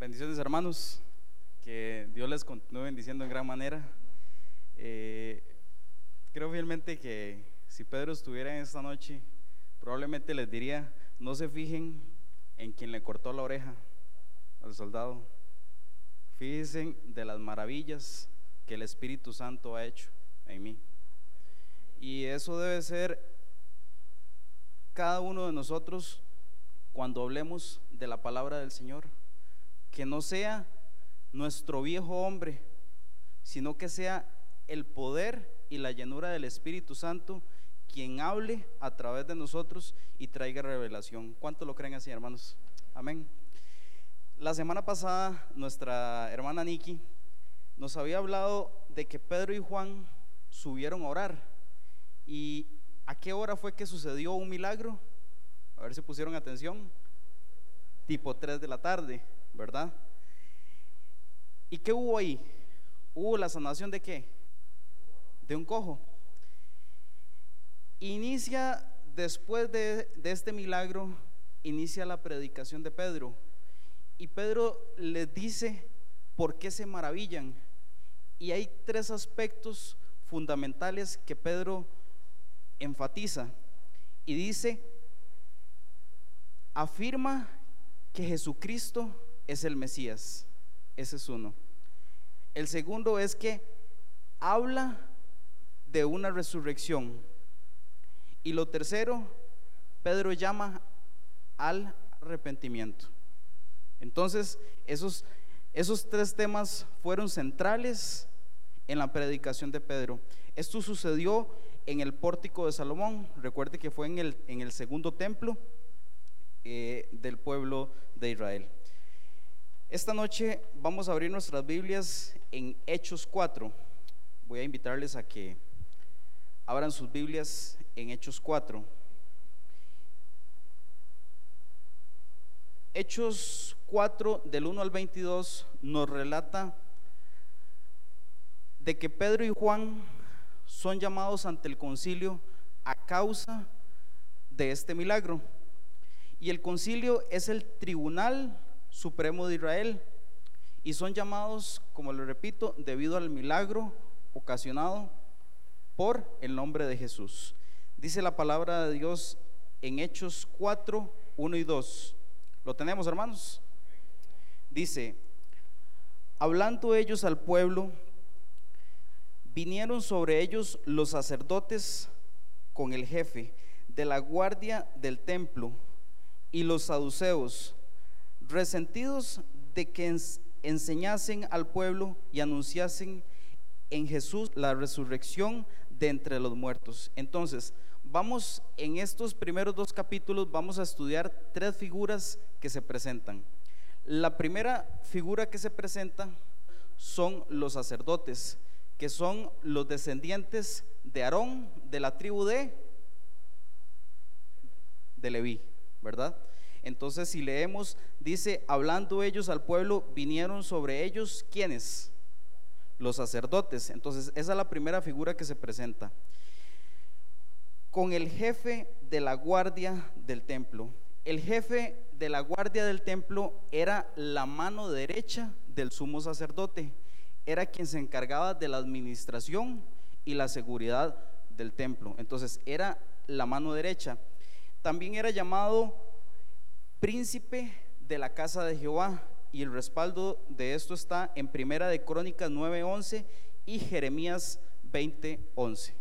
Bendiciones hermanos, que Dios les continúe bendiciendo en gran manera. Eh, creo fielmente que si Pedro estuviera en esta noche, probablemente les diría, no se fijen en quien le cortó la oreja al soldado, fíjense de las maravillas que el Espíritu Santo ha hecho en mí. Y eso debe ser cada uno de nosotros cuando hablemos de la palabra del Señor. Que no sea nuestro viejo hombre, sino que sea el poder y la llenura del Espíritu Santo quien hable a través de nosotros y traiga revelación. ¿Cuánto lo creen así, hermanos? Amén. La semana pasada, nuestra hermana Nikki nos había hablado de que Pedro y Juan subieron a orar. ¿Y a qué hora fue que sucedió un milagro? A ver si pusieron atención. Tipo 3 de la tarde, ¿verdad? ¿Y qué hubo ahí? Hubo la sanación de qué? De un cojo. Inicia después de, de este milagro, inicia la predicación de Pedro. Y Pedro les dice por qué se maravillan. Y hay tres aspectos fundamentales que Pedro enfatiza. Y dice, afirma que Jesucristo es el Mesías. Ese es uno. El segundo es que habla de una resurrección. Y lo tercero, Pedro llama al arrepentimiento. Entonces, esos, esos tres temas fueron centrales en la predicación de Pedro. Esto sucedió en el pórtico de Salomón. Recuerde que fue en el, en el segundo templo eh, del pueblo de Israel. Esta noche vamos a abrir nuestras Biblias en Hechos 4. Voy a invitarles a que abran sus Biblias en Hechos 4. Hechos 4 del 1 al 22 nos relata de que Pedro y Juan son llamados ante el concilio a causa de este milagro. Y el concilio es el tribunal supremo de Israel. Y son llamados, como le repito, debido al milagro ocasionado por el nombre de Jesús. Dice la palabra de Dios en Hechos 4, 1 y 2. ¿Lo tenemos, hermanos? Dice, hablando ellos al pueblo, vinieron sobre ellos los sacerdotes con el jefe de la guardia del templo y los saduceos, resentidos de que enseñasen al pueblo y anunciasen en Jesús la resurrección de entre los muertos. Entonces, vamos en estos primeros dos capítulos, vamos a estudiar tres figuras que se presentan. La primera figura que se presenta son los sacerdotes, que son los descendientes de Aarón, de la tribu de, de Leví, ¿verdad? Entonces, si leemos, dice, hablando ellos al pueblo, vinieron sobre ellos, ¿quiénes? Los sacerdotes. Entonces, esa es la primera figura que se presenta. Con el jefe de la guardia del templo. El jefe de la guardia del templo era la mano derecha del sumo sacerdote. Era quien se encargaba de la administración y la seguridad del templo. Entonces, era la mano derecha. También era llamado príncipe de la casa de Jehová. Y el respaldo de esto está en Primera de Crónicas 9:11 y Jeremías 20:11.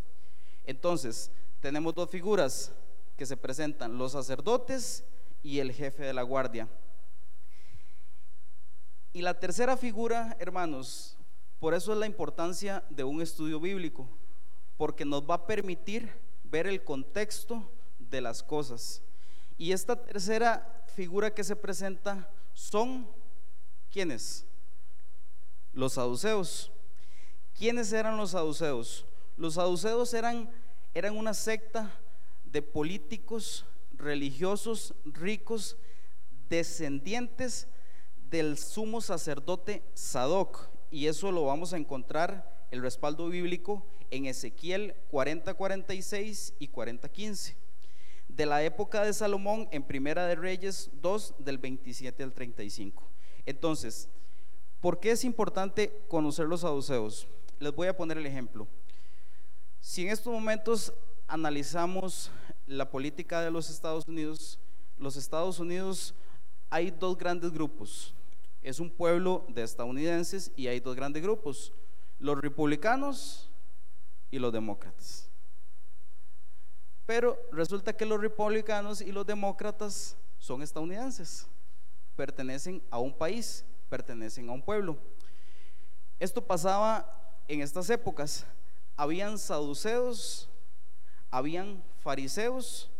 Entonces, tenemos dos figuras que se presentan, los sacerdotes y el jefe de la guardia. Y la tercera figura, hermanos, por eso es la importancia de un estudio bíblico, porque nos va a permitir ver el contexto de las cosas. Y esta tercera figura que se presenta son ¿quiénes? Los saduceos. ¿Quiénes eran los saduceos? Los saduceos eran, eran una secta de políticos religiosos ricos descendientes del sumo sacerdote Sadoc. Y eso lo vamos a encontrar, el respaldo bíblico, en Ezequiel 40, 46 y 40, 15 de la época de Salomón en Primera de Reyes 2 del 27 al 35. Entonces, ¿por qué es importante conocer los saduceos? Les voy a poner el ejemplo. Si en estos momentos analizamos la política de los Estados Unidos, los Estados Unidos hay dos grandes grupos. Es un pueblo de estadounidenses y hay dos grandes grupos, los republicanos y los demócratas. Pero resulta que los republicanos y los demócratas son estadounidenses, pertenecen a un país, pertenecen a un pueblo. Esto pasaba en estas épocas. Habían saduceos, habían fariseos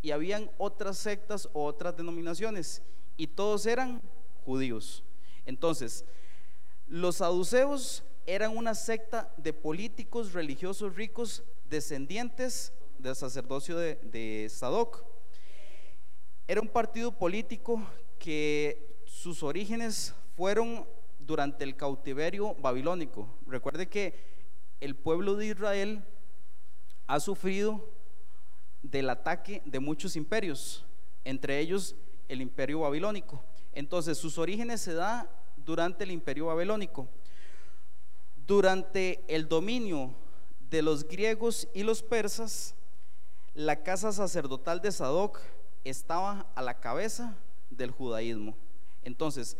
y habían otras sectas o otras denominaciones y todos eran judíos. Entonces, los saduceos eran una secta de políticos religiosos ricos descendientes del sacerdocio de, de Sadoc. Era un partido político que sus orígenes fueron durante el cautiverio babilónico. Recuerde que el pueblo de Israel ha sufrido del ataque de muchos imperios, entre ellos el imperio babilónico. Entonces, sus orígenes se da durante el imperio babilónico. Durante el dominio de los griegos y los persas, la casa sacerdotal de Sadoc estaba a la cabeza del judaísmo. Entonces,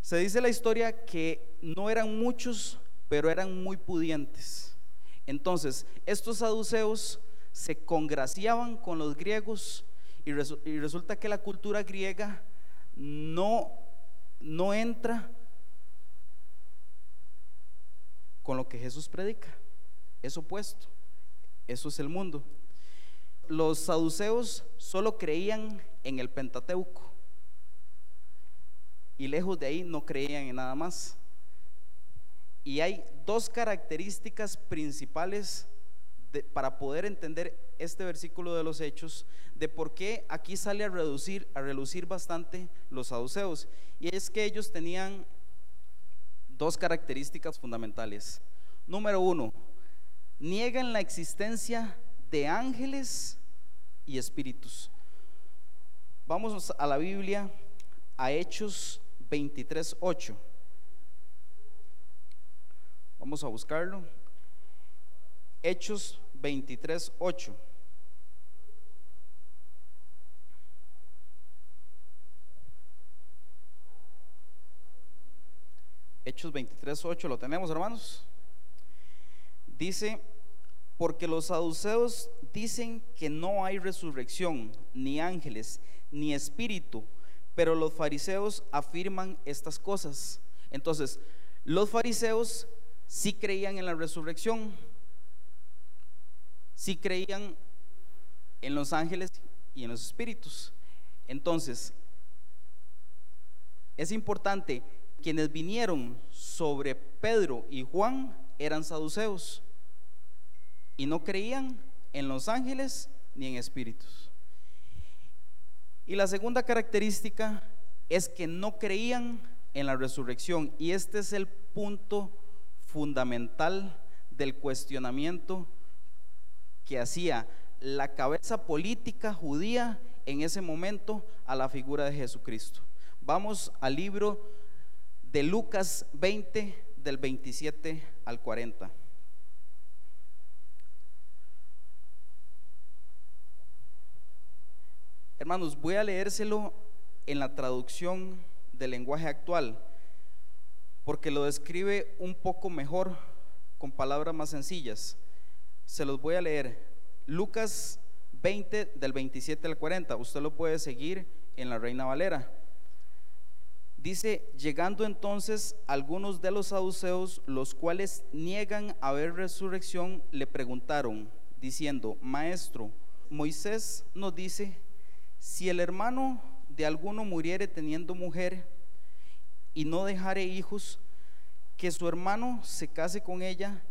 se dice la historia que no eran muchos, pero eran muy pudientes. Entonces, estos saduceos se congraciaban con los griegos y, resulta que la cultura griega no, no entra con lo que Jesús predica. Es opuesto. Eso es el mundo. Los saduceos solo creían en el Pentateuco y lejos de ahí no creían en nada más. Y hay dos características principales para poder entender este versículo de los hechos, de por qué aquí sale a reducir, a relucir bastante los saduceos. Y es que ellos tenían dos características fundamentales. Número uno, niegan la existencia de ángeles y espíritus. Vamos a la Biblia, a Hechos 23, 8. Vamos a buscarlo. Hechos 23, 8. Hechos 23, 8, ¿lo tenemos hermanos? Dice, porque los saduceos dicen que no hay resurrección, ni ángeles, ni espíritu, pero los fariseos afirman estas cosas. Entonces, los fariseos sí creían en la resurrección, sí creían en los ángeles y en los espíritus. Entonces, es importante, quienes vinieron sobre Pedro y Juan eran saduceos y no creían en los ángeles ni en espíritus. Y la segunda característica es que no creían en la resurrección. Y este es el punto fundamental del cuestionamiento que hacía la cabeza política judía en ese momento a la figura de Jesucristo. Vamos al libro de Lucas 20 del 27 al 40. Hermanos, voy a leérselo en la traducción del lenguaje actual, porque lo describe un poco mejor con palabras más sencillas. Se los voy a leer. Lucas 20 del 27 al 40. Usted lo puede seguir en la Reina Valera. Dice, llegando entonces algunos de los saduceos, los cuales niegan haber resurrección, le preguntaron, diciendo, Maestro, Moisés nos dice si el hermano de alguno muriere teniendo mujer y no dejare hijos, que su hermano se case con ella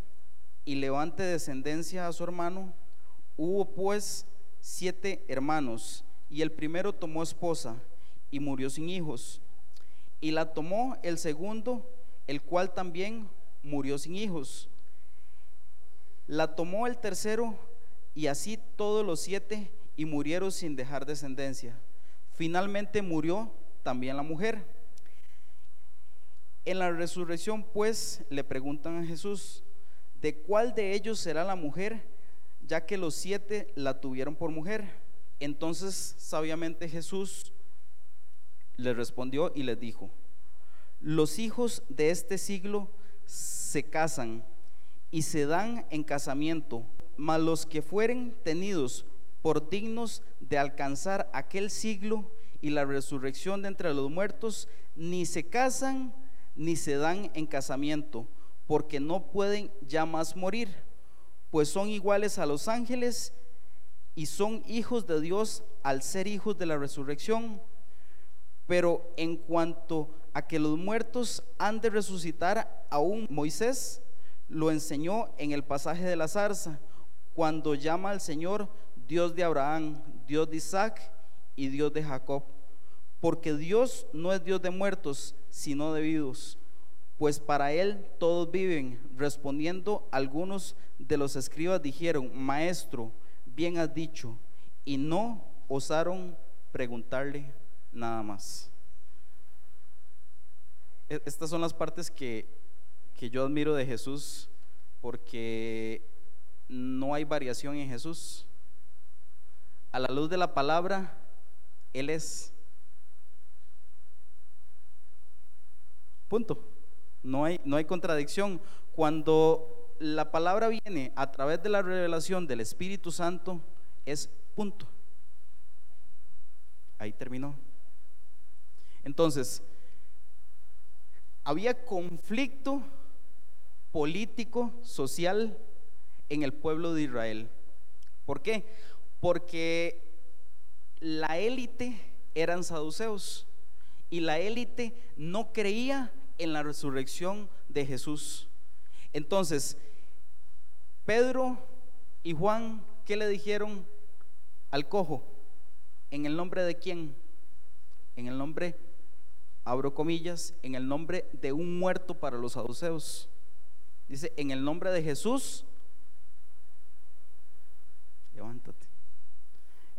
y levante descendencia a su hermano. Hubo pues siete hermanos, y el primero tomó esposa y murió sin hijos. Y la tomó el segundo, el cual también murió sin hijos. La tomó el tercero, y así todos los siete y murieron sin dejar descendencia. Finalmente murió también la mujer. En la resurrección, pues, le preguntan a Jesús, ¿de cuál de ellos será la mujer, ya que los siete la tuvieron por mujer? Entonces, sabiamente Jesús les respondió y les dijo, los hijos de este siglo se casan y se dan en casamiento, mas los que fueren tenidos por dignos de alcanzar aquel siglo y la resurrección de entre los muertos, ni se casan ni se dan en casamiento, porque no pueden ya más morir, pues son iguales a los ángeles y son hijos de Dios al ser hijos de la resurrección. Pero en cuanto a que los muertos han de resucitar, aún Moisés lo enseñó en el pasaje de la zarza, cuando llama al Señor Dios de Abraham, Dios de Isaac y Dios de Jacob. Porque Dios no es Dios de muertos, sino de vivos. Pues para Él todos viven. Respondiendo algunos de los escribas dijeron, Maestro, bien has dicho. Y no osaron preguntarle nada más. E, estas son las partes que, que yo admiro de Jesús porque no hay variación en Jesús. A la luz de la palabra, Él es. Punto. No hay, no hay contradicción. Cuando la palabra viene a través de la revelación del Espíritu Santo, es punto. Ahí terminó. Entonces, había conflicto político, social en el pueblo de Israel. ¿Por qué? Porque la élite eran saduceos y la élite no creía en la resurrección de Jesús. Entonces, Pedro y Juan, ¿qué le dijeron al cojo? ¿En el nombre de quién? En el nombre, abro comillas, en el nombre de un muerto para los saduceos. Dice, en el nombre de Jesús, levántate.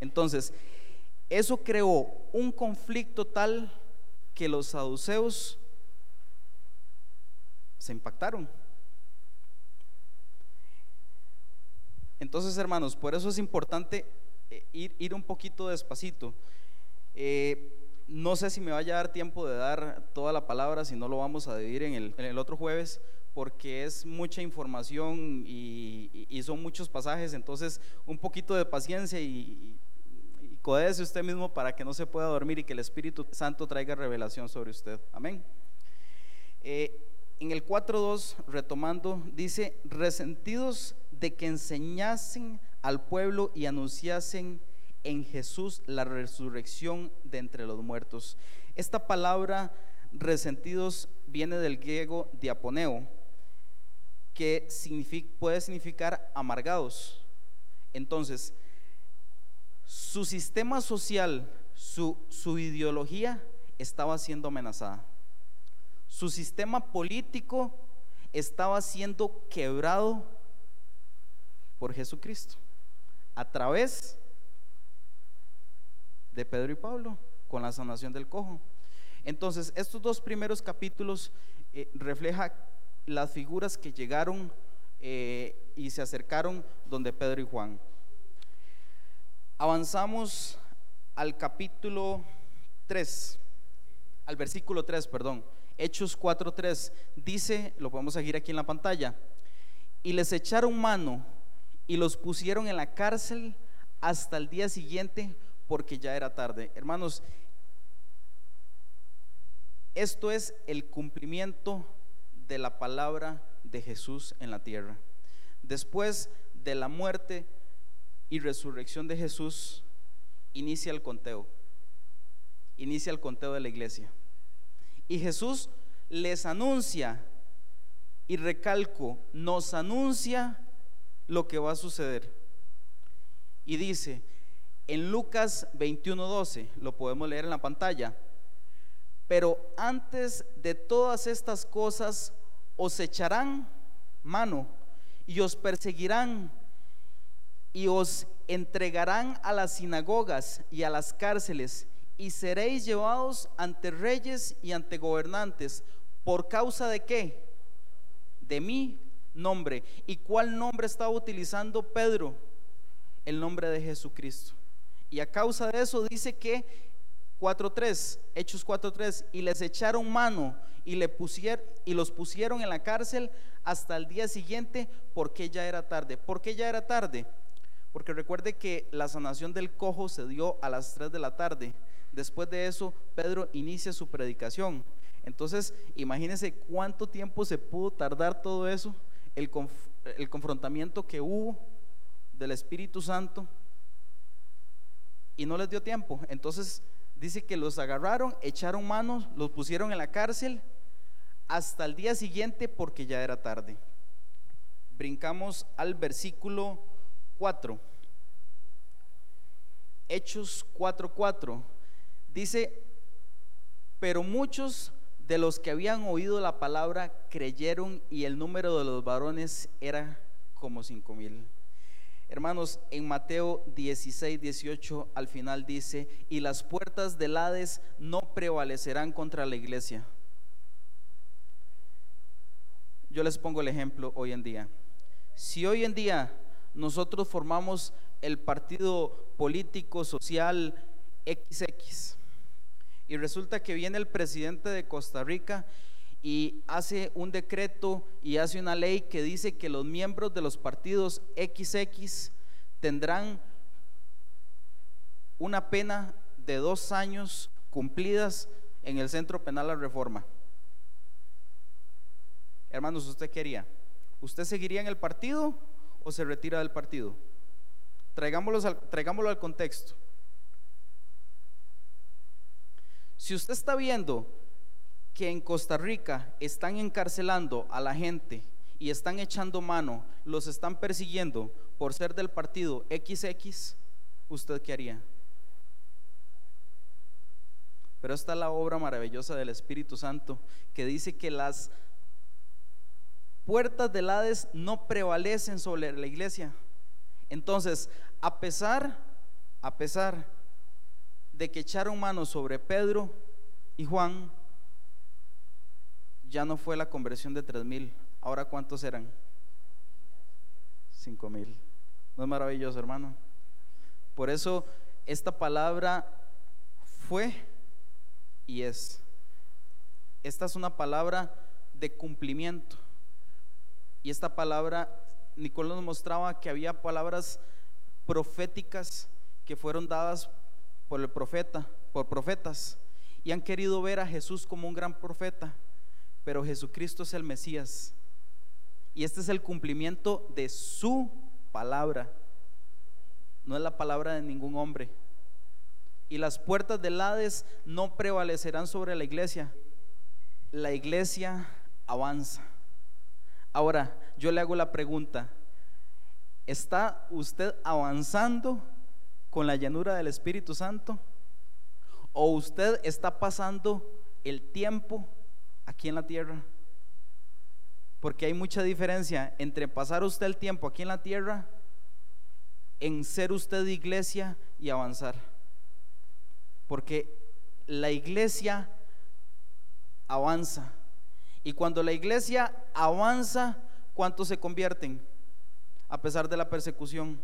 Entonces, eso creó un conflicto tal que los saduceos se impactaron. Entonces, hermanos, por eso es importante eh, ir, ir un poquito despacito. Eh, no sé si me vaya a dar tiempo de dar toda la palabra, si no lo vamos a dividir en el, en el otro jueves, porque es mucha información y, son muchos pasajes, entonces un poquito de paciencia y, y, codece usted mismo para que no se pueda dormir y que el Espíritu Santo traiga revelación sobre usted. Amén. Eh, en el 4.2, retomando, dice, resentidos de que enseñasen al pueblo y anunciasen en Jesús la resurrección de entre los muertos. Esta palabra resentidos viene del griego diaponeo, que puede significar amargados. Entonces, su sistema social, su, su ideología estaba siendo amenazada. Su sistema político estaba siendo quebrado por Jesucristo a través de Pedro y Pablo con la sanación del cojo. Entonces, estos dos primeros capítulos eh, refleja las figuras que llegaron eh, y se acercaron donde Pedro y Juan. Avanzamos al capítulo 3, al versículo 3, perdón. Hechos 4:3 dice, lo podemos seguir aquí en la pantalla, y les echaron mano y los pusieron en la cárcel hasta el día siguiente porque ya era tarde. Hermanos, esto es el cumplimiento de la palabra de Jesús en la tierra. Después de la muerte y resurrección de Jesús, inicia el conteo. Inicia el conteo de la iglesia. Y Jesús les anuncia, y recalco, nos anuncia lo que va a suceder. Y dice, en Lucas 21:12, lo podemos leer en la pantalla, pero antes de todas estas cosas os echarán mano y os perseguirán y os entregarán a las sinagogas y a las cárceles y seréis llevados ante reyes y ante gobernantes. ¿Por causa de qué? De mi nombre. ¿Y cuál nombre estaba utilizando Pedro? El nombre de Jesucristo. Y a causa de eso dice que 4.3, Hechos 4.3, y les echaron mano y, le pusieron, y los pusieron en la cárcel hasta el día siguiente porque ya era tarde. ¿Por qué ya era tarde? Porque recuerde que la sanación del cojo se dio a las 3 de la tarde. Después de eso, Pedro inicia su predicación. Entonces, imagínense cuánto tiempo se pudo tardar todo eso, el, el confrontamiento que hubo del Espíritu Santo, y no les dio tiempo. Entonces, dice que los agarraron, echaron manos, los pusieron en la cárcel hasta el día siguiente porque ya era tarde. Brincamos al versículo 4. Hechos 4:4. Dice, pero muchos de los que habían oído la palabra creyeron y el número de los varones era como cinco mil. Hermanos, en Mateo 16, 18 al final dice, y las puertas del Hades no prevalecerán contra la iglesia. Yo les pongo el ejemplo hoy en día. Si hoy en día nosotros formamos el partido político, social XX, y resulta que viene el presidente de Costa Rica y hace un decreto y hace una ley que dice que los miembros de los partidos XX tendrán una pena de dos años cumplidas en el Centro Penal La Reforma. Hermanos, ¿usted qué haría? ¿Usted seguiría en el partido o se retira del partido? Traigámoslo al, traigámoslo al contexto. Si usted está viendo que en Costa Rica están encarcelando a la gente y están echando mano, los están persiguiendo por ser del partido XX, ¿usted qué haría? Pero esta es la obra maravillosa del Espíritu Santo que dice que las puertas del Hades no prevalecen sobre la iglesia. Entonces, a pesar, a pesar de que echaron mano sobre Pedro y Juan, ya no fue la conversión de tres mil. Ahora cuántos eran? Cinco mil. ¿No es maravilloso, hermano? Por eso esta palabra fue y es. Esta es una palabra de cumplimiento. Y esta palabra, Nicolás nos mostraba que había palabras proféticas que fueron dadas por el profeta, por profetas, y han querido ver a Jesús como un gran profeta pero Jesucristo es el Mesías. Y este es el cumplimiento de su palabra. No es la palabra de ningún hombre. Y las puertas del Hades no prevalecerán sobre la iglesia. La iglesia avanza. Ahora, yo le hago la pregunta. ¿Está usted avanzando con la llanura del Espíritu Santo? ¿O usted está pasando el tiempo aquí en la tierra. Porque hay mucha diferencia entre pasar usted el tiempo aquí en la tierra, en ser usted iglesia y avanzar. Porque la iglesia avanza. Y cuando la iglesia avanza, ¿cuántos se convierten? A pesar de la persecución.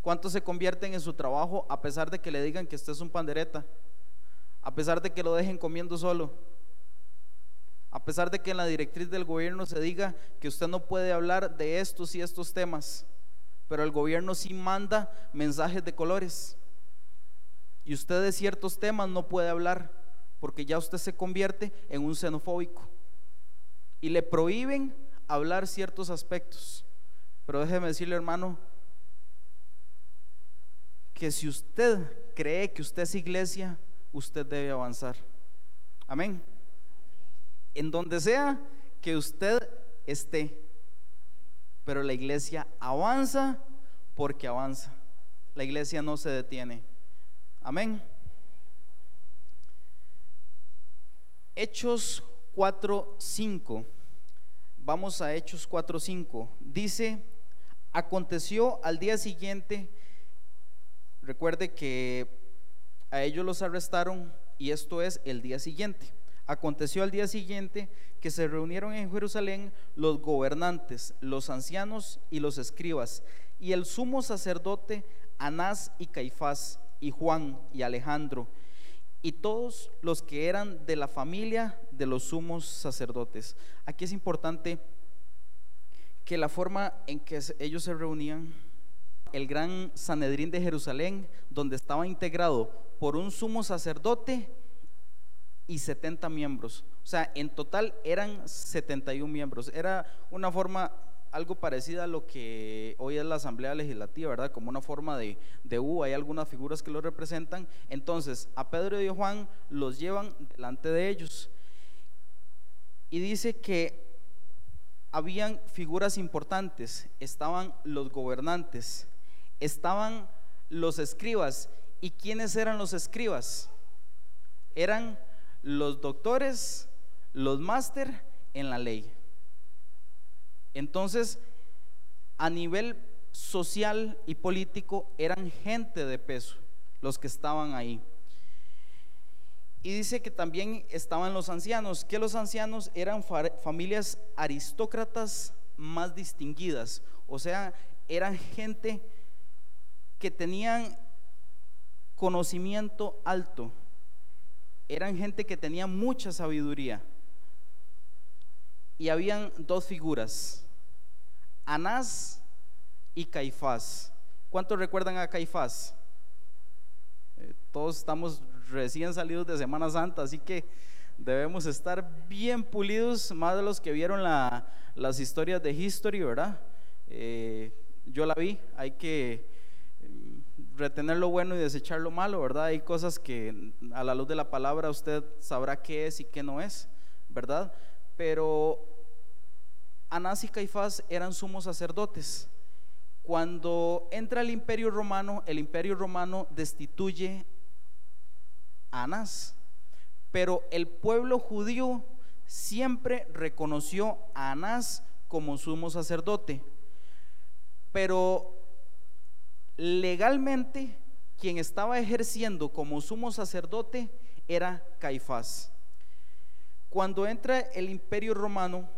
¿Cuántos se convierten en su trabajo a pesar de que le digan que usted es un pandereta? A pesar de que lo dejen comiendo solo a pesar de que en la directriz del gobierno se diga que usted no puede hablar de estos y estos temas, pero el gobierno sí manda mensajes de colores. Y usted de ciertos temas no puede hablar porque ya usted se convierte en un xenofóbico. Y le prohíben hablar ciertos aspectos. Pero déjeme decirle, hermano, que si usted cree que usted es iglesia, usted debe avanzar. Amén en donde sea que usted esté. Pero la iglesia avanza porque avanza. La iglesia no se detiene. Amén. Hechos 4:5. Vamos a Hechos 4:5. Dice, aconteció al día siguiente, recuerde que a ellos los arrestaron y esto es el día siguiente. Aconteció al día siguiente que se reunieron en Jerusalén los gobernantes, los ancianos y los escribas, y el sumo sacerdote Anás y Caifás, y Juan y Alejandro, y todos los que eran de la familia de los sumos sacerdotes. Aquí es importante que la forma en que ellos se reunían, el gran Sanedrín de Jerusalén, donde estaba integrado por un sumo sacerdote y 70 miembros. O sea, en total eran 71 miembros. Era una forma algo parecida a lo que hoy es la Asamblea Legislativa, ¿verdad? Como una forma de, de U, hay algunas figuras que lo representan. Entonces, a Pedro y a Juan los llevan delante de ellos. Y dice que habían figuras importantes, estaban los gobernantes, estaban los escribas. ¿Y quiénes eran los escribas? Eran los doctores, los máster en la ley. Entonces, a nivel social y político, eran gente de peso los que estaban ahí. Y dice que también estaban los ancianos, que los ancianos eran familias aristócratas más distinguidas, o sea, eran gente que tenían conocimiento alto, eran gente que tenía mucha sabiduría. Y habían dos figuras, Anás y Caifás. ¿Cuántos recuerdan a Caifás? Eh, todos estamos recién salidos de Semana Santa, así que debemos estar bien pulidos, más de los que vieron las historias de History, ¿verdad? Eh, yo la vi, hay que mm, retener lo bueno y desechar lo malo, ¿verdad? Hay cosas que a la luz de la palabra usted sabrá qué es y qué no es, ¿verdad? Pero Anás y Caifás eran sumos sacerdotes. Cuando entra el imperio romano, el imperio romano destituye a Anás. Pero el pueblo judío siempre reconoció a Anás como sumo sacerdote. Pero legalmente quien estaba ejerciendo como sumo sacerdote era Caifás. Cuando entra el imperio romano,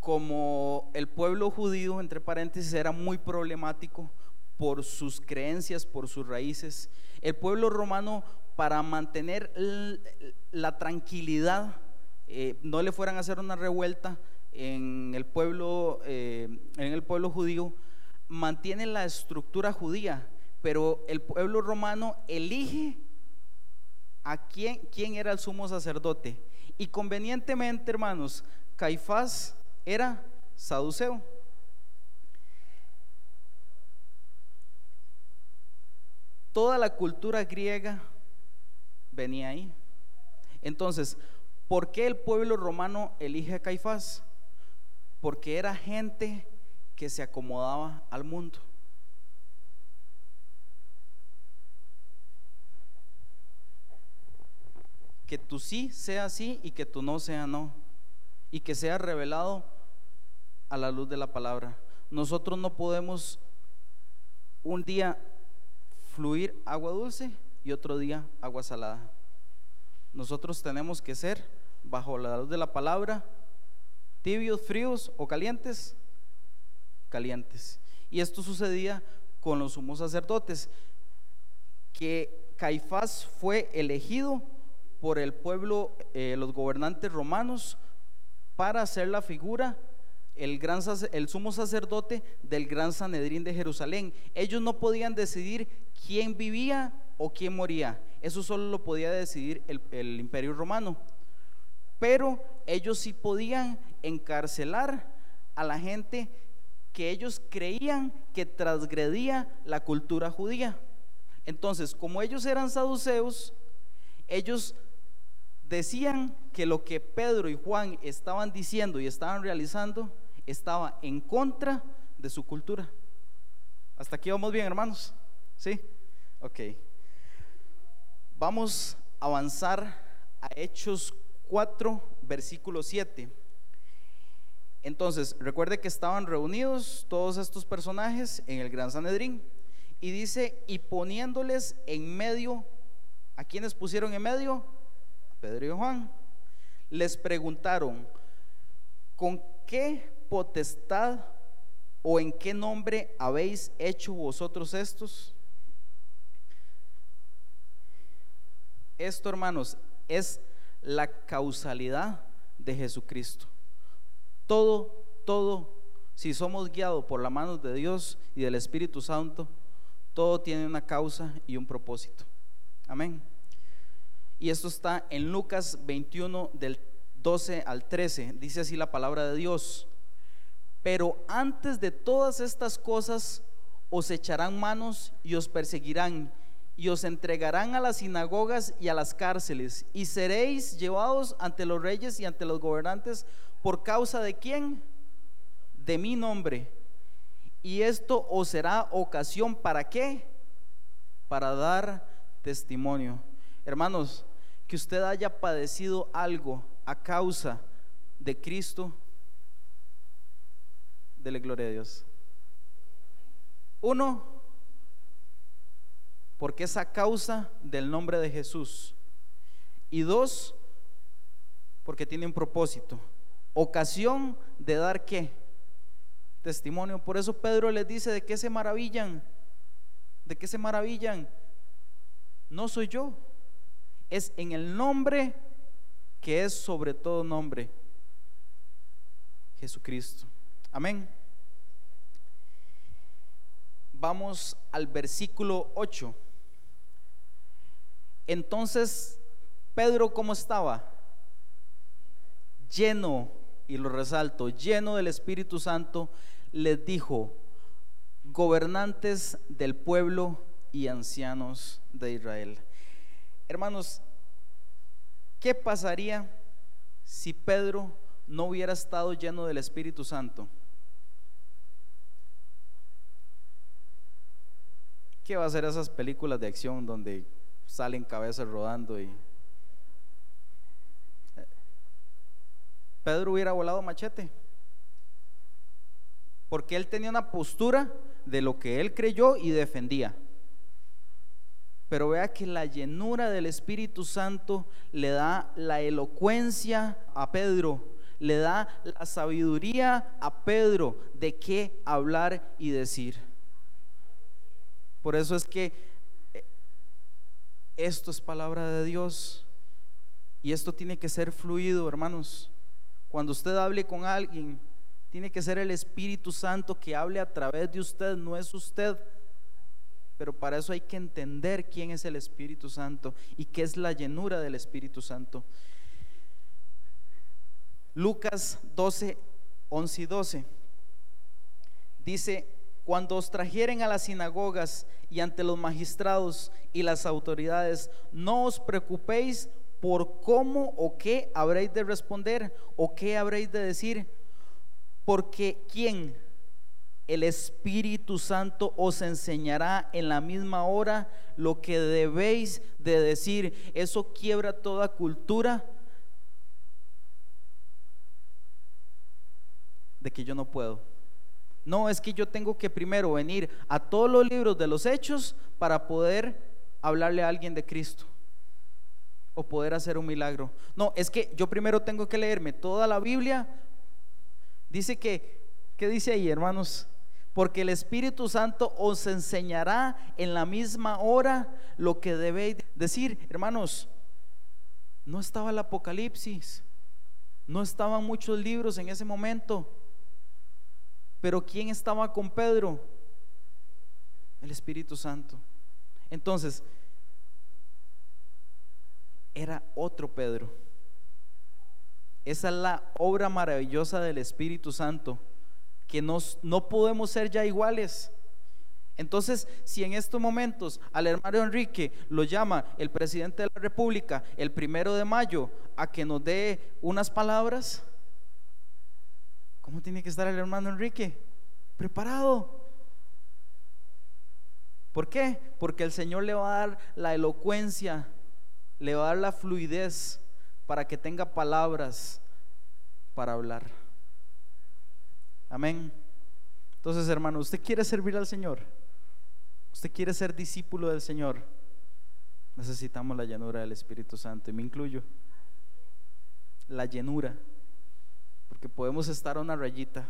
como el pueblo judío, entre paréntesis, era muy problemático por sus creencias, por sus raíces, el pueblo romano para mantener la tranquilidad, eh, no le fueran a hacer una revuelta en el pueblo, eh, en el pueblo judío, mantiene la estructura judía, pero el pueblo romano elige a quién, quién era el sumo sacerdote. Y convenientemente, hermanos, Caifás era saduceo. Toda la cultura griega venía ahí. Entonces, ¿por qué el pueblo romano elige a Caifás? Porque era gente que se acomodaba al mundo. Que tú sí sea sí y que tú no sea no. Y que sea revelado a la luz de la palabra. Nosotros no podemos un día fluir agua dulce y otro día agua salada. Nosotros tenemos que ser bajo la luz de la palabra, tibios, fríos o calientes, calientes. Y esto sucedía con los sumos sacerdotes, que Caifás fue elegido por el pueblo, eh, los gobernantes romanos, para ser la figura el, gran, el sumo sacerdote del gran Sanedrín de Jerusalén. Ellos no podían decidir quién vivía o quién moría. Eso solo lo podía decidir el, el imperio romano. Pero ellos sí podían encarcelar a la gente que ellos creían que transgredía la cultura judía. Entonces, como ellos eran saduceos, ellos decían que lo que Pedro y Juan estaban diciendo y estaban realizando estaba en contra de su cultura. Hasta aquí vamos bien, hermanos. ¿Sí? Ok. Vamos a avanzar a Hechos 4, versículo 7. Entonces, recuerde que estaban reunidos todos estos personajes en el Gran Sanedrín. y dice, y poniéndoles en medio, ¿a quiénes pusieron en medio? A Pedro y Juan. Les preguntaron, ¿con qué potestad o en qué nombre habéis hecho vosotros estos? Esto, hermanos, es la causalidad de Jesucristo. Todo, todo, si somos guiados por la mano de Dios y del Espíritu Santo, todo tiene una causa y un propósito. Amén. Y esto está en Lucas 21 del 12 al 13. Dice así la palabra de Dios. Pero antes de todas estas cosas os echarán manos y os perseguirán y os entregarán a las sinagogas y a las cárceles y seréis llevados ante los reyes y ante los gobernantes por causa de quién? De mi nombre. Y esto os será ocasión para qué? Para dar testimonio. Hermanos, que usted haya padecido algo a causa de Cristo, dele gloria a Dios. Uno, porque es a causa del nombre de Jesús. Y dos, porque tiene un propósito, ocasión de dar qué? Testimonio. Por eso Pedro les dice, ¿de qué se maravillan? ¿De qué se maravillan? No soy yo, es en el nombre que es sobre todo nombre, Jesucristo. Amén. Vamos al versículo 8. Entonces, Pedro, ¿cómo estaba? Lleno, y lo resalto, lleno del Espíritu Santo, les dijo, gobernantes del pueblo y ancianos de Israel. Hermanos, ¿qué pasaría si Pedro no hubiera estado lleno del Espíritu Santo? ¿Qué va a ser esas películas de acción donde salen cabezas rodando y Pedro hubiera volado machete. Porque él tenía una postura de lo que él creyó y defendía. Pero vea que la llenura del Espíritu Santo le da la elocuencia a Pedro, le da la sabiduría a Pedro de qué hablar y decir. Por eso es que esto es palabra de Dios y esto tiene que ser fluido, hermanos. Cuando usted hable con alguien, tiene que ser el Espíritu Santo que hable a través de usted, no es usted. Pero para eso hay que entender quién es el Espíritu Santo y qué es la llenura del Espíritu Santo. Lucas 12, 11 y 12 dice, cuando os trajeren a las sinagogas y ante los magistrados y las autoridades, no os preocupéis por cómo o qué habréis de responder o qué habréis de decir, porque ¿quién? El Espíritu Santo os enseñará en la misma hora lo que debéis de decir. Eso quiebra toda cultura de que yo no puedo. No, es que yo tengo que primero venir a todos los libros de los hechos para poder hablarle a alguien de Cristo o poder hacer un milagro. No, es que yo primero tengo que leerme toda la Biblia. Dice que, ¿qué dice ahí, hermanos? Porque el Espíritu Santo os enseñará en la misma hora lo que debéis decir. Hermanos, no estaba el Apocalipsis, no estaban muchos libros en ese momento. Pero ¿quién estaba con Pedro? El Espíritu Santo. Entonces, era otro Pedro. Esa es la obra maravillosa del Espíritu Santo, que nos, no podemos ser ya iguales. Entonces, si en estos momentos al hermano Enrique lo llama el presidente de la República el primero de mayo a que nos dé unas palabras, ¿Cómo tiene que estar el hermano Enrique? Preparado. ¿Por qué? Porque el Señor le va a dar la elocuencia, le va a dar la fluidez para que tenga palabras para hablar. Amén. Entonces, hermano, ¿usted quiere servir al Señor? usted quiere ser discípulo del Señor, necesitamos la llenura del Espíritu Santo y me incluyo. La llenura, porque podemos estar a una rayita,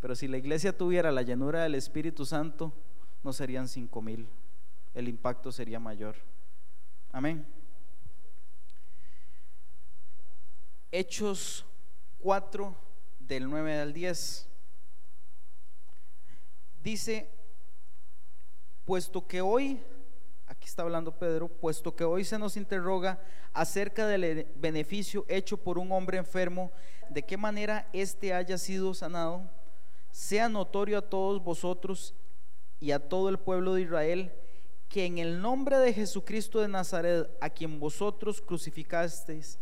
pero si la iglesia tuviera la llenura del Espíritu Santo, no serían cinco mil, el impacto sería mayor. Amén. Hechos 4 del 9 al 10. Dice, puesto que hoy, aquí está hablando Pedro, puesto que hoy se nos interroga acerca del beneficio hecho por un hombre enfermo, de qué manera éste haya sido sanado, sea notorio a todos vosotros y a todo el pueblo de Israel, que en el nombre de Jesucristo de Nazaret, a quien vosotros crucificasteis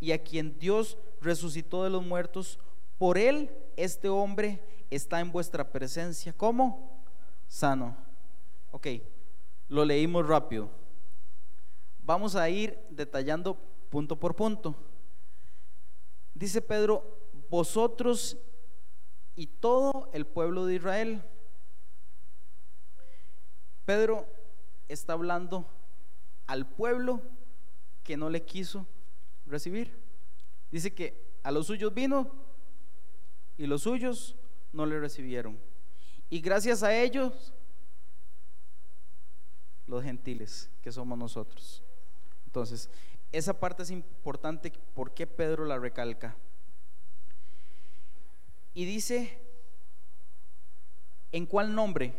y a quien Dios resucitó de los muertos, por él este hombre está en vuestra presencia. ¿Cómo? Sano. Ok, lo leímos rápido. Vamos a ir detallando punto por punto. Dice Pedro, vosotros y todo el pueblo de Israel. Pedro está hablando al pueblo que no le quiso recibir. Dice que a los suyos vino y los suyos no le recibieron. Y gracias a ellos, los gentiles, que somos nosotros. Entonces, esa parte es importante porque Pedro la recalca. Y dice, ¿en cuál nombre?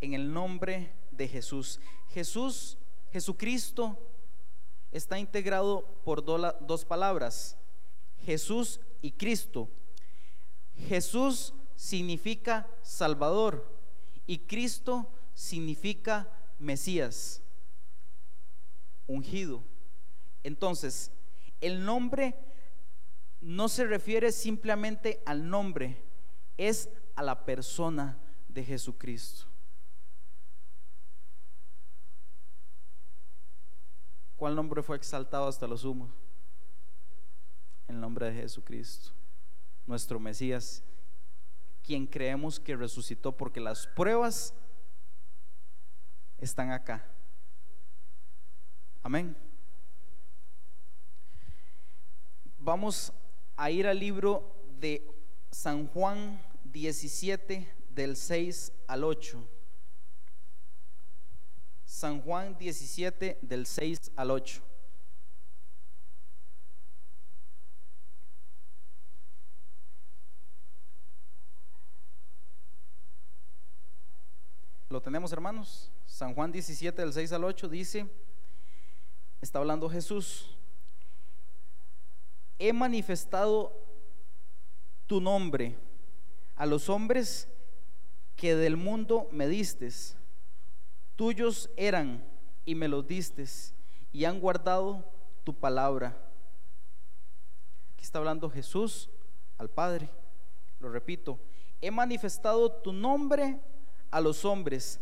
En el nombre de Jesús. Jesús, Jesucristo, está integrado por dos palabras, Jesús y Cristo. Jesús significa Salvador y Cristo significa Mesías, ungido. Entonces, el nombre no se refiere simplemente al nombre, es a la persona de Jesucristo. ¿Cuál nombre fue exaltado hasta los humos? El nombre de Jesucristo, nuestro Mesías, quien creemos que resucitó porque las pruebas están acá. Amén. Vamos a ir al libro de San Juan 17 del 6 al 8. San Juan 17 del 6 al 8. ¿Lo tenemos hermanos? San Juan 17 del 6 al 8 dice, está hablando Jesús, he manifestado tu nombre a los hombres que del mundo me distes tuyos eran y me los diste y han guardado tu palabra. Aquí está hablando Jesús al Padre. Lo repito, he manifestado tu nombre a los hombres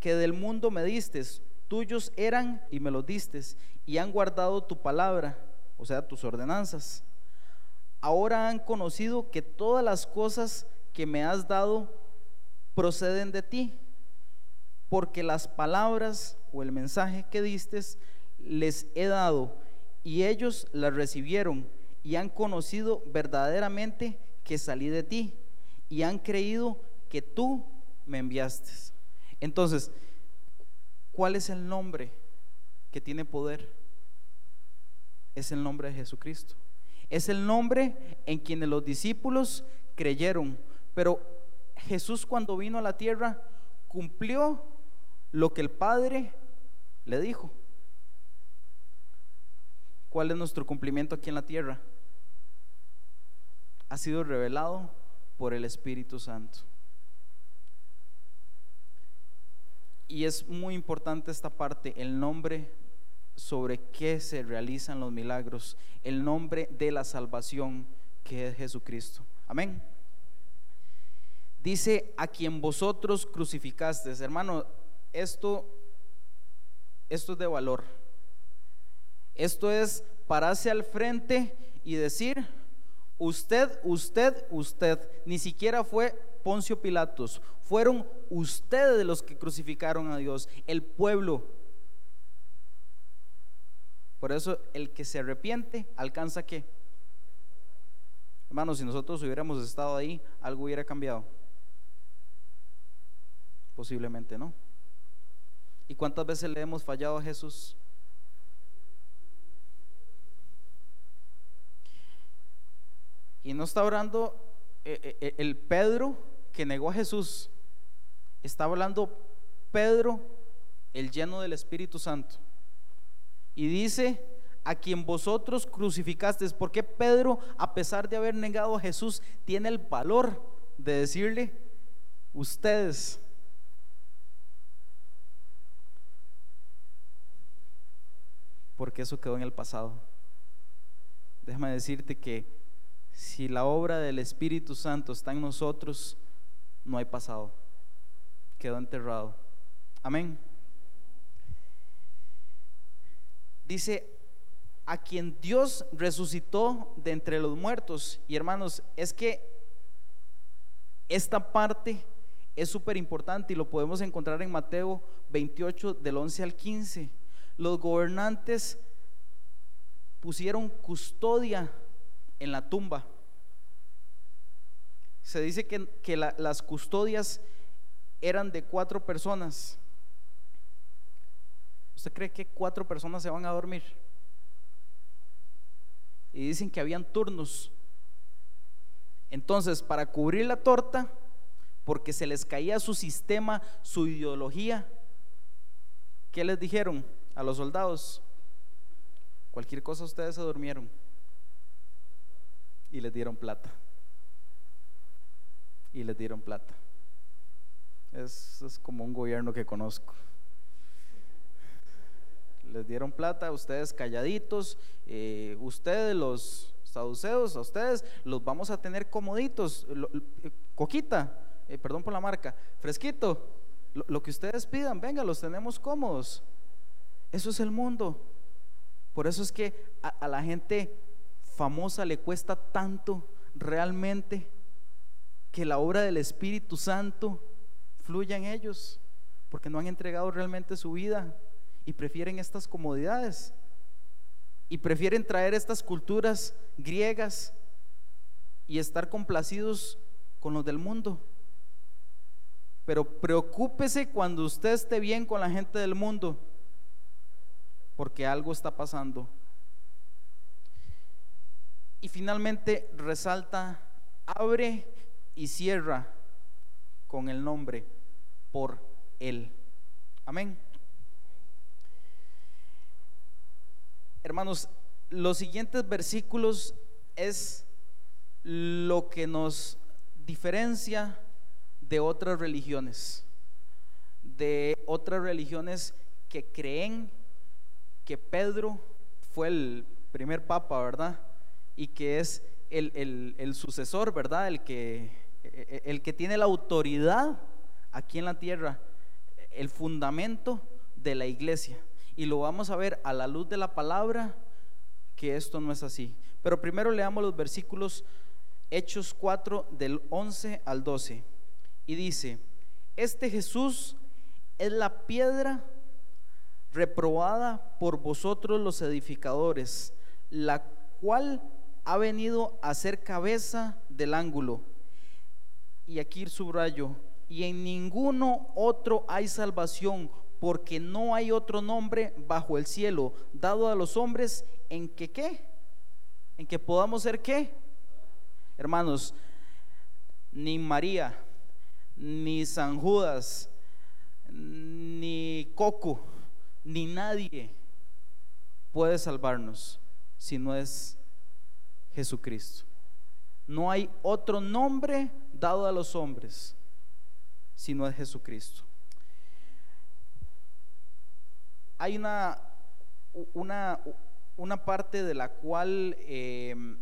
que del mundo me diste, tuyos eran y me los diste y han guardado tu palabra, o sea, tus ordenanzas. Ahora han conocido que todas las cosas que me has dado proceden de ti porque las palabras o el mensaje que diste les he dado y ellos las recibieron y han conocido verdaderamente que salí de ti y han creído que tú me enviaste. Entonces, ¿cuál es el nombre que tiene poder? Es el nombre de Jesucristo. Es el nombre en quien los discípulos creyeron. Pero Jesús cuando vino a la tierra cumplió lo que el Padre le dijo. ¿Cuál es nuestro cumplimiento aquí en la tierra? Ha sido revelado por el Espíritu Santo. Y es muy importante esta parte, el nombre sobre qué se realizan los milagros, el nombre de la salvación que es Jesucristo. Amén. Dice a quien vosotros crucificaste, hermano, esto, esto es de valor. Esto es pararse al frente y decir, Usted, usted, usted, ni siquiera fue Poncio Pilatos, fueron ustedes los que crucificaron a Dios, el pueblo. Por eso el que se arrepiente alcanza qué? Hermanos, si nosotros hubiéramos estado ahí, algo hubiera cambiado. Posiblemente no. ¿Y cuántas veces le hemos fallado a Jesús? Y no está orando el Pedro que negó a Jesús. Está hablando Pedro, el lleno del Espíritu Santo. Y dice, a quien vosotros crucificasteis. Porque Pedro, a pesar de haber negado a Jesús, tiene el valor de decirle, ustedes. Porque eso quedó en el pasado. Déjame decirte que si la obra del Espíritu Santo está en nosotros, no hay pasado. Quedó enterrado. Amén. Dice, a quien Dios resucitó de entre los muertos. Y hermanos, es que esta parte es súper importante y lo podemos encontrar en Mateo 28 del 11 al 15. Los gobernantes pusieron custodia en la tumba. Se dice que, las custodias eran de cuatro personas. ¿Usted cree que cuatro personas se van a dormir? y dicen que habían turnos. Entonces, para cubrir la torta, porque se les caía su sistema, su ideología, ¿qué les dijeron a los soldados? Cualquier cosa ustedes se durmieron y les dieron plata. Y les dieron plata. Es, es como un gobierno que conozco les dieron plata, ustedes calladitos, eh, ustedes los saduceos, a ustedes los vamos a tener comoditos, eh, coquita, eh, perdón por la marca, fresquito, lo, que ustedes pidan, venga, los tenemos cómodos. Eso es el mundo. Por eso es que a la gente famosa le cuesta tanto realmente que la obra del Espíritu Santo fluya en ellos, porque no han entregado realmente su vida y prefieren estas comodidades y prefieren traer estas culturas griegas y estar complacidos con los del mundo. Pero preocúpese cuando usted esté bien con la gente del mundo, porque algo está pasando. Y finalmente resalta, abre y cierra con el nombre por Él. Amén. Hermanos, los siguientes versículos es lo que nos diferencia de otras religiones, de otras religiones que creen que Pedro fue el primer papa, ¿verdad? Y que es el, sucesor, ¿verdad? El que, el que tiene la autoridad aquí en la tierra, el fundamento de la iglesia y lo vamos a ver a la luz de la palabra que esto no es así. Pero primero leamos los versículos Hechos 4 del 11 al 12. Y dice, este Jesús es la piedra reprobada por vosotros los edificadores, la cual ha venido a ser cabeza del ángulo. Y aquí subrayo, y en ninguno otro hay salvación porque no hay otro nombre bajo el cielo dado a los hombres en que qué, en que podamos ser qué. Hermanos, ni María, ni San Judas, ni Coco, ni nadie puede salvarnos si no es Jesucristo. No hay otro nombre dado a los hombres si no es Jesucristo hay una, una, una parte de la cual em,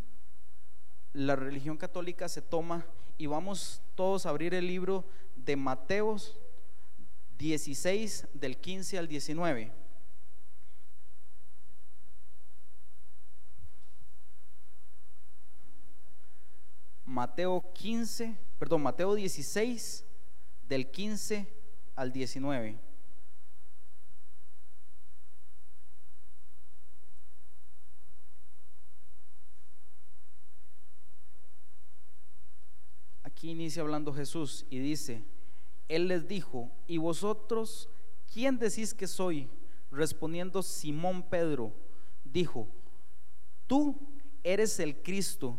la religión católica se toma y vamos todos a abrir el libro de Mateos 16 del 15 al 19. Mateo 15, perdón, Mateo 16, del 15 al 19. Aquí inicia hablando Jesús y dice, Él les dijo, ¿y vosotros quién decís que soy? Respondiendo Simón Pedro, dijo, tú eres el Cristo,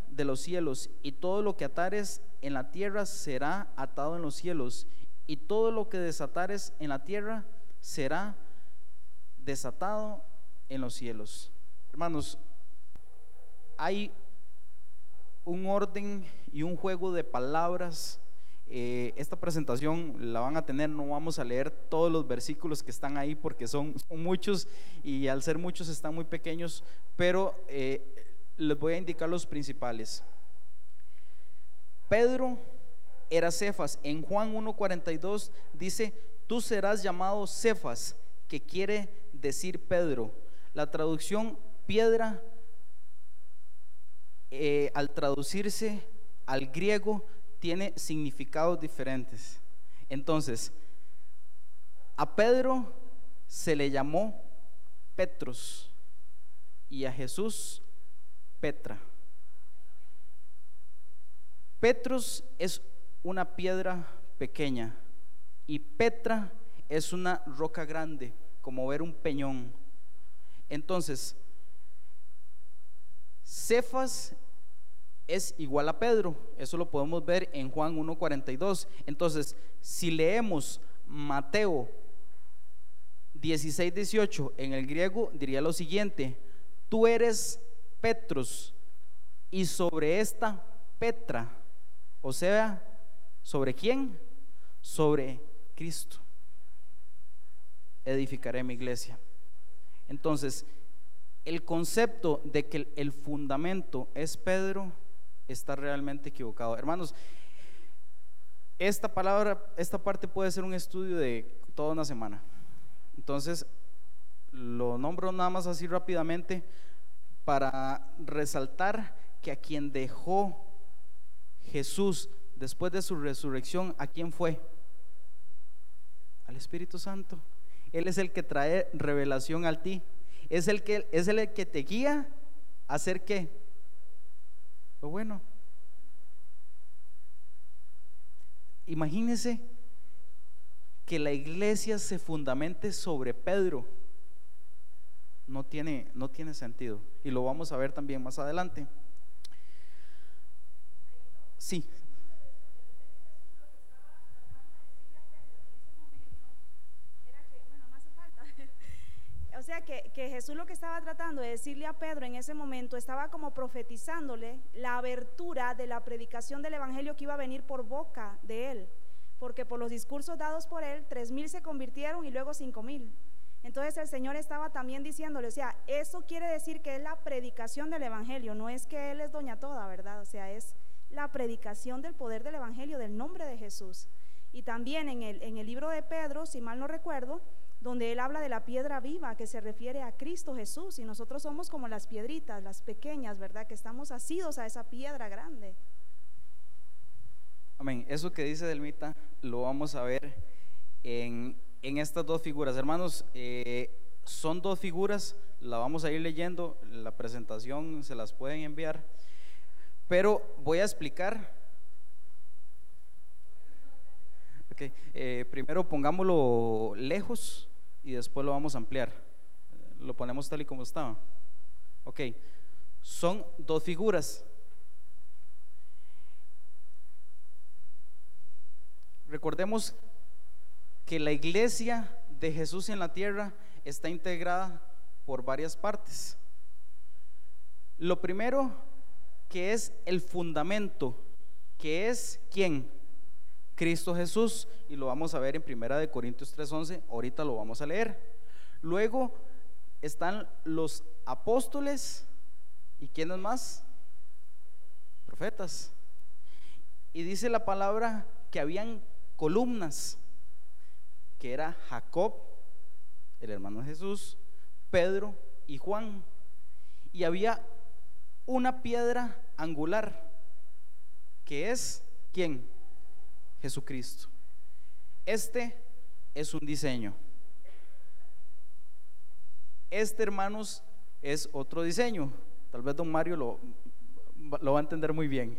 de los cielos, y todo lo que atares en la tierra será atado en los cielos, y todo lo que desatares en la tierra será desatado en los cielos. Hermanos, hay un orden y un juego de palabras. Eh, esta presentación la van a tener, no vamos a leer todos los versículos que están ahí porque son, muchos y al ser muchos están muy pequeños, pero eh, les voy a indicar los principales. Pedro era Cefas. En Juan 1.42 dice, tú serás llamado Cefas, que quiere decir Pedro. La traducción piedra eh, al traducirse al griego tiene significados diferentes. Entonces, a Pedro se le llamó Petros y a Jesús Petra. Petros es una piedra pequeña y Petra es una roca grande, como ver un peñón. Entonces, Cefas es igual a Pedro. Eso lo podemos ver en Juan 1.42. Entonces, si leemos Mateo 16, 18 en el griego, diría lo siguiente, tú eres Petros y sobre esta Petra, o sea, ¿sobre quién? Sobre Cristo. Edificaré mi iglesia. Entonces, el concepto de que el fundamento es Pedro está realmente equivocado. Hermanos, esta palabra, esta parte puede ser un estudio de toda una semana. Entonces, lo nombro nada más así rápidamente para resaltar que a quien dejó Jesús después de su resurrección, ¿a quién fue? Al Espíritu Santo. Él es el que trae revelación a ti. Es el que, es el que te guía a hacer qué? Lo bueno. Imagínense que la iglesia se fundamente sobre Pedro. No tiene, no tiene sentido. Y lo vamos a ver también más adelante. Sí. O sea que, que, Jesús lo que estaba tratando de decirle a Pedro en ese momento estaba como profetizándole la abertura de la predicación del Evangelio que iba a venir por boca de él. Porque por los discursos dados por él, tres mil se convirtieron y luego cinco mil. Entonces el Señor estaba también diciéndole, o sea, eso quiere decir que es la predicación del Evangelio, no es que Él es doña toda, ¿verdad? O sea, es la predicación del poder del Evangelio, del nombre de Jesús. Y también en el, en el libro de Pedro, si mal no recuerdo, donde él habla de la piedra viva que se refiere a Cristo Jesús y nosotros somos como las piedritas, las pequeñas, ¿verdad? Que estamos asidos a esa piedra grande. Amén. Eso que dice Delmita lo vamos a ver en, en estas dos figuras. Hermanos, eh, son dos figuras, la vamos a ir leyendo, la presentación se las pueden enviar, pero voy a explicar. Okay. Eh, primero pongámoslo lejos y después lo vamos a ampliar. Lo ponemos tal y como estaba. Ok, son dos figuras. Recordemos que la iglesia de Jesús en la tierra está integrada por varias partes. Lo primero que es el fundamento que es quién? Cristo Jesús. Y lo vamos a ver en Primera de Corintios 3:11. Ahorita lo vamos a leer. Luego están los apóstoles. ¿Y quiénes más? Profetas. Y dice la palabra que habían columnas, que era Jacob, el hermano de Jesús, Pedro y Juan. Y había una piedra angular, que es ¿quién? Jesucristo. Este es un diseño. Este, hermanos, es otro diseño. Tal vez don Mario lo, lo va a entender muy bien.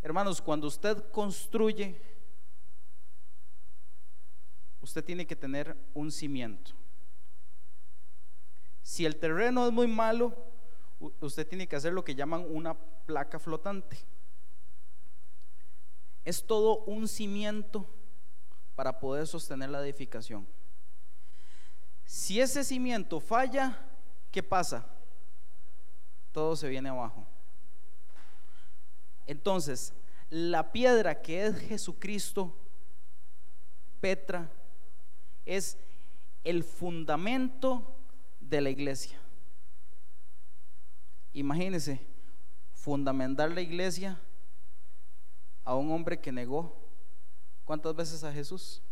Hermanos, cuando usted construye, usted tiene que tener un cimiento. Si el terreno es muy malo, usted tiene que hacer lo que llaman una placa flotante. Es todo un cimiento para poder sostener la edificación. Si ese cimiento falla, ¿qué pasa? Todo se viene abajo. Entonces, la piedra que es Jesucristo, Petra, es el fundamento de la iglesia. Imagínense, fundamentar la iglesia a un hombre que negó cuántas veces a Jesús.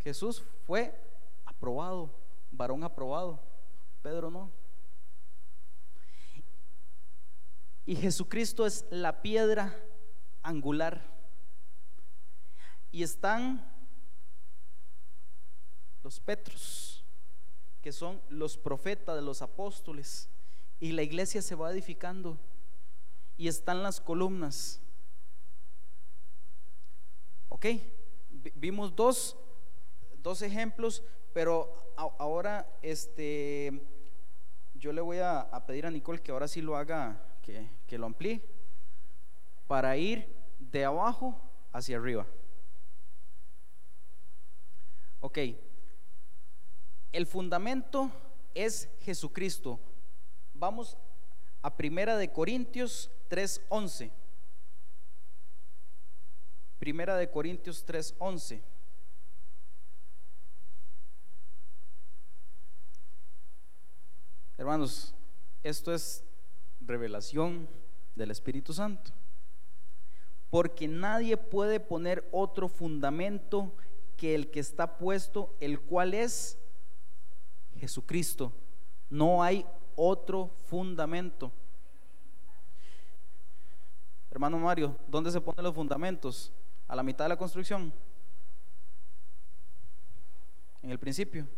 Jesús fue aprobado, varón aprobado, Pedro no. Y Jesucristo es la piedra angular. Y están los Petros, que son los profetas de los apóstoles. Y la iglesia se va edificando. Y están las columnas. Ok, vimos dos, dos ejemplos, pero ahora este, yo le voy a, a pedir a Nicole que ahora sí lo haga que, lo amplíe para ir de abajo hacia arriba. Ok, el fundamento es Jesucristo. Vamos a Primera de Corintios 3:11. Primera de Corintios 3:11. Hermanos, esto es revelación del Espíritu Santo. Porque nadie puede poner otro fundamento que el que está puesto, el cual es Jesucristo. No hay otro fundamento. Hermano Mario, ¿dónde se ponen los fundamentos? A la mitad de la construcción. En el principio.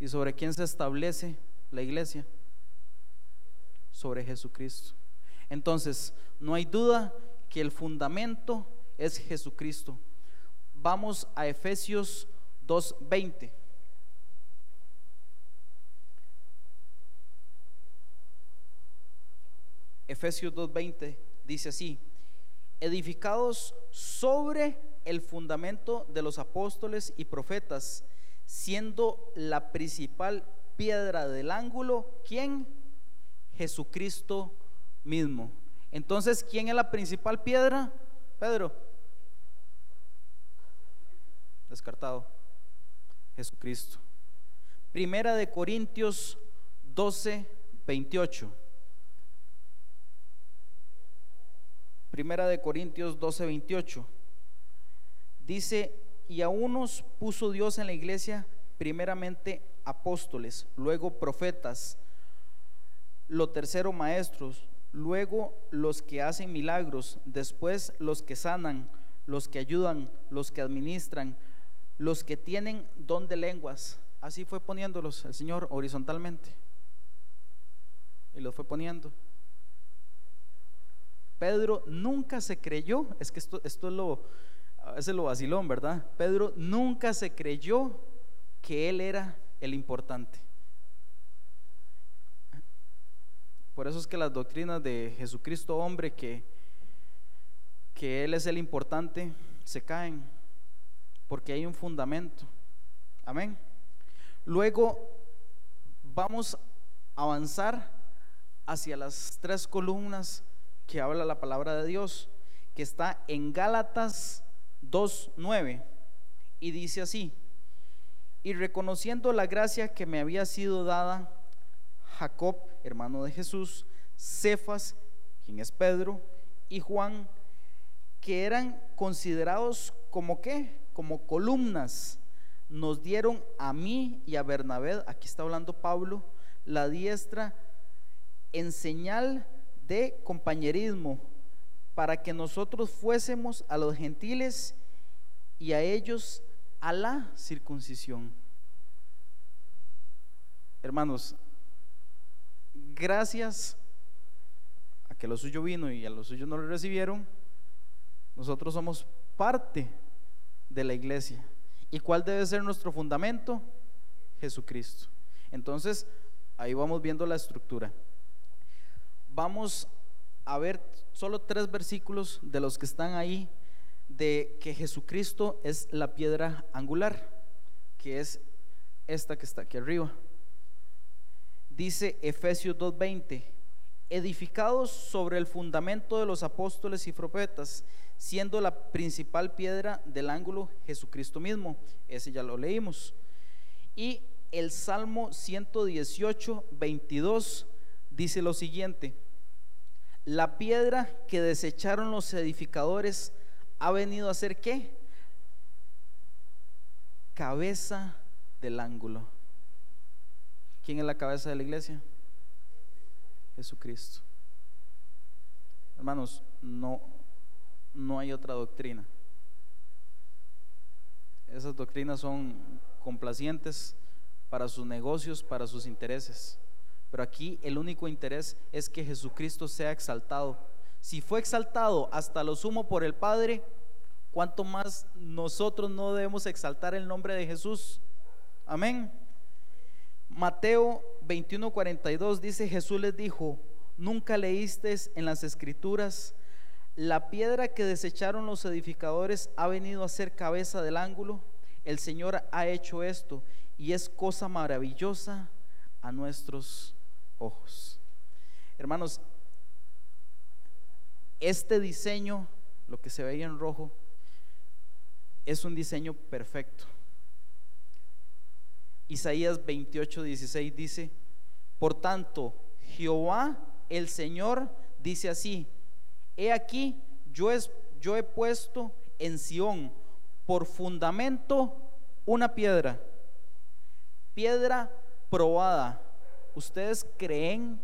¿Y sobre quién se establece la iglesia? sobre Jesucristo. Entonces, no hay duda que el fundamento es Jesucristo. Vamos a Efesios 2.20. Efesios 2.20 dice así, edificados sobre el fundamento de los apóstoles y profetas, siendo la principal piedra del ángulo, ¿quién? Jesucristo mismo. Entonces, ¿quién es la principal piedra? Pedro. Descartado. Jesucristo. Primera de Corintios 12, 28. Primera de Corintios 12, 28. Dice, y a unos puso Dios en la iglesia primeramente apóstoles, luego profetas, lo tercero maestros, luego los que hacen milagros, después los que sanan, los que ayudan, los que administran, los que tienen don de lenguas. Así fue poniéndolos el Señor horizontalmente. Y los fue poniendo. Pedro nunca se creyó, es que esto, esto es lo, lo vacilón, ¿verdad? Pedro nunca se creyó que él era el importante. Por eso es que las doctrinas de Jesucristo hombre, que, que Él es el importante, se caen, porque hay un fundamento. Amén. Luego vamos a avanzar hacia las tres columnas que habla la palabra de Dios, que está en Gálatas 2.9 y dice así, y reconociendo la gracia que me había sido dada, Jacob, hermano de Jesús, Cefas, quien es Pedro, y Juan, que eran considerados como qué, como columnas, nos dieron a mí y a Bernabé, aquí está hablando Pablo, la diestra en señal de compañerismo, para que nosotros fuésemos a los gentiles y a ellos a la circuncisión. Hermanos, gracias a que lo suyo vino y a lo suyo no lo recibieron, nosotros somos parte de la iglesia. ¿Y cuál debe ser nuestro fundamento? Jesucristo. Entonces, ahí vamos viendo la estructura. Vamos a ver solo tres versículos de los que están ahí de que Jesucristo es la piedra angular, que es esta que está aquí arriba. Dice Efesios 2:20, edificados sobre el fundamento de los apóstoles y profetas, siendo la principal piedra del ángulo Jesucristo mismo. Ese ya lo leímos. Y el Salmo 118, 22 dice lo siguiente, la piedra que desecharon los edificadores ha venido a ser qué? Cabeza del ángulo. ¿Quién es la cabeza de la iglesia? Jesucristo. Hermanos, no, no hay otra doctrina. Esas doctrinas son complacientes para sus negocios, para sus intereses. Pero aquí el único interés es que Jesucristo sea exaltado. Si fue exaltado hasta lo sumo por el Padre, ¿cuánto más nosotros no debemos exaltar el nombre de Jesús? Amén. Mateo 21:42 dice, Jesús les dijo, nunca leíste en las escrituras, la piedra que desecharon los edificadores ha venido a ser cabeza del ángulo. El Señor ha hecho esto y es cosa maravillosa a nuestros ojos. Hermanos, este diseño, lo que se veía en rojo, es un diseño perfecto. Isaías 28, 16 dice, por tanto, Jehová el Señor dice así, he aquí, yo, es, yo he puesto en Sión por fundamento una piedra, piedra probada. ¿Ustedes creen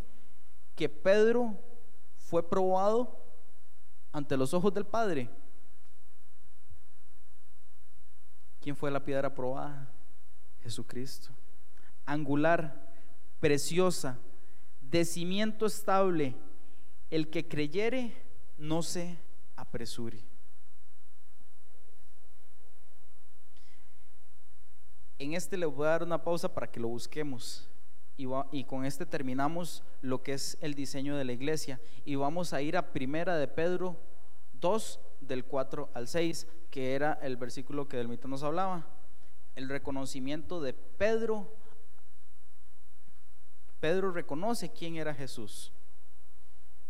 que Pedro fue probado ante los ojos del Padre? ¿Quién fue la piedra probada? Jesucristo. Angular, preciosa, de cimiento estable, el que creyere no se apresure. En este le voy a dar una pausa para que lo busquemos. Y, con este terminamos lo que es el diseño de la iglesia. Y vamos a ir a Primera de Pedro 2, del 4 al 6, que era el versículo que del mito nos hablaba el reconocimiento de Pedro. Pedro reconoce quién era Jesús.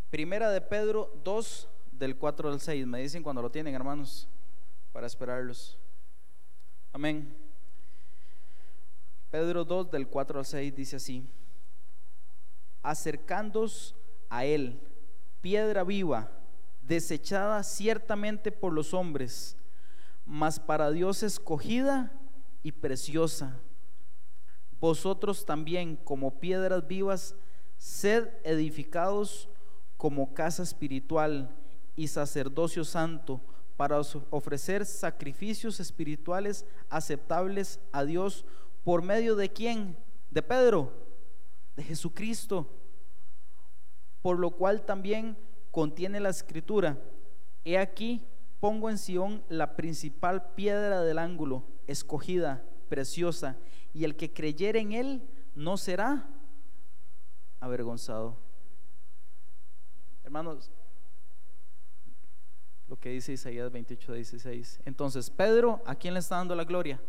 Primera de Pedro 2, del 4 al 6. Me dicen cuando lo tienen, hermanos, para esperarlos. Amén. Pedro 2, del 4 al 6 dice así. Acercándos a Él, piedra viva, desechada ciertamente por los hombres, mas para Dios escogida y preciosa. Vosotros también, como piedras vivas, sed edificados como casa espiritual y sacerdocio santo para ofrecer sacrificios espirituales aceptables a Dios por medio de quién? De Pedro, de Jesucristo. Por lo cual también contiene la escritura. He aquí, pongo en Sión la principal piedra del ángulo escogida, preciosa, y el que creyere en él no será avergonzado. Hermanos, lo que dice Isaías 28, 16. Entonces, Pedro, ¿a quién le está dando la gloria?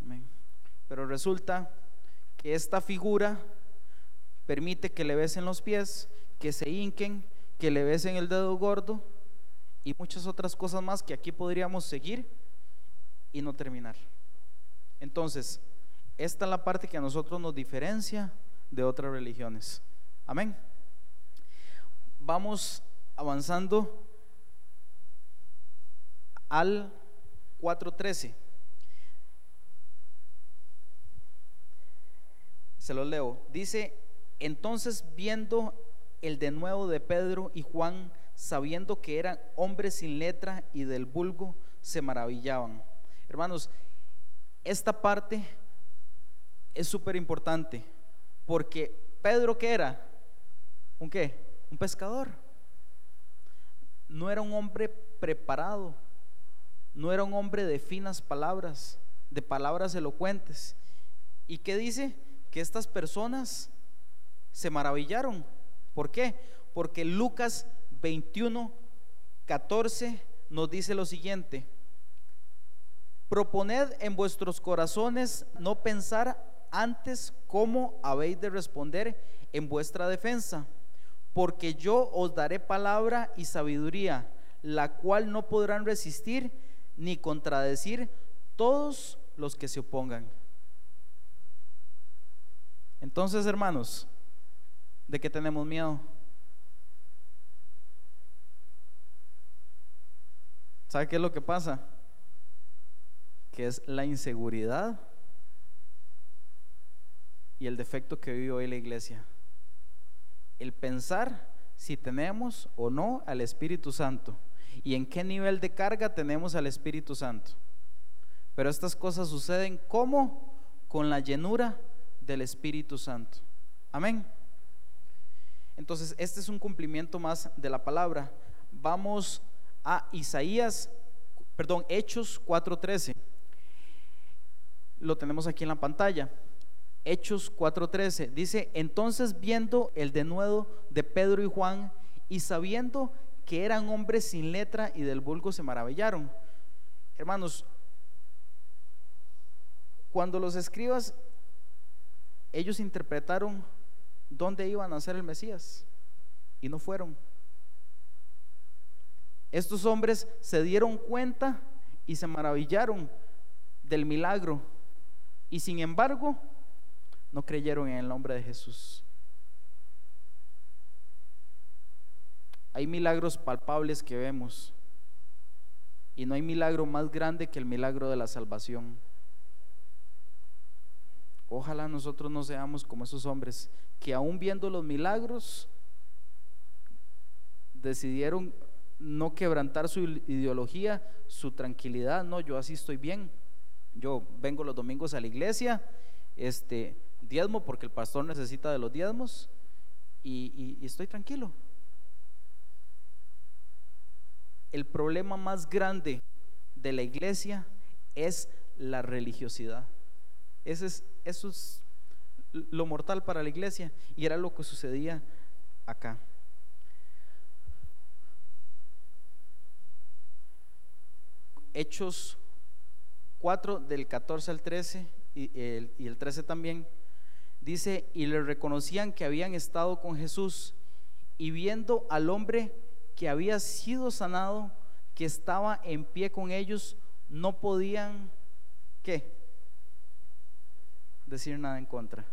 Amén. Pero resulta que esta figura permite que le besen los pies, que se hinquen, que le besen el dedo gordo y muchas otras cosas más que aquí podríamos seguir y no terminar. Entonces, esta es la parte que a nosotros nos diferencia de otras religiones. Amén. Vamos avanzando al 4.13. Se lo leo. Dice, entonces viendo el de nuevo de Pedro y Juan, sabiendo que eran hombres sin letra y del vulgo, se maravillaban. Hermanos, esta parte es súper importante porque Pedro ¿qué era? ¿Un qué? Un pescador. No era un hombre preparado, no era un hombre de finas palabras, de palabras elocuentes. ¿Y qué dice? Que estas personas se maravillaron. ¿Por qué? Porque Lucas 21, 14 nos dice lo siguiente. Proponed en vuestros corazones no pensar antes cómo habéis de responder en vuestra defensa, porque yo os daré palabra y sabiduría, la cual no podrán resistir ni contradecir todos los que se opongan. Entonces, hermanos, ¿de qué tenemos miedo? ¿Sabe qué es lo que pasa? Que es la inseguridad y el defecto que vive hoy la iglesia. El pensar si tenemos o no al Espíritu Santo y en qué nivel de carga tenemos al Espíritu Santo. Pero estas cosas suceden como con la llenura del Espíritu Santo. Amén. Entonces, este es un cumplimiento más de la palabra. Vamos a Isaías, perdón, Hechos 4:13. Lo tenemos aquí en la pantalla. Hechos 4:13 dice, entonces viendo el denuedo de Pedro y Juan y sabiendo que eran hombres sin letra y del vulgo se maravillaron. Hermanos, cuando los escribas, ellos interpretaron dónde iban a ser el Mesías y no fueron. Estos hombres se dieron cuenta y se maravillaron del milagro y sin embargo no creyeron en el nombre de Jesús. Hay milagros palpables que vemos y no hay milagro más grande que el milagro de la salvación. Ojalá nosotros no seamos como esos hombres que aún viendo los milagros decidieron no quebrantar su ideología, su tranquilidad. No, yo así estoy bien. Yo vengo los domingos a la iglesia, este, diezmo porque el pastor necesita de los diezmos y, estoy tranquilo. El problema más grande de la iglesia es la religiosidad. Ese es, eso es lo mortal para la iglesia y era lo que sucedía acá. Hechos 4 del 14 al 13 y el, y el 13 también Dice, y le reconocían que habían estado con Jesús y viendo al hombre que había sido sanado, que estaba en pie con ellos, no podían, ¿qué? Decir nada en contra.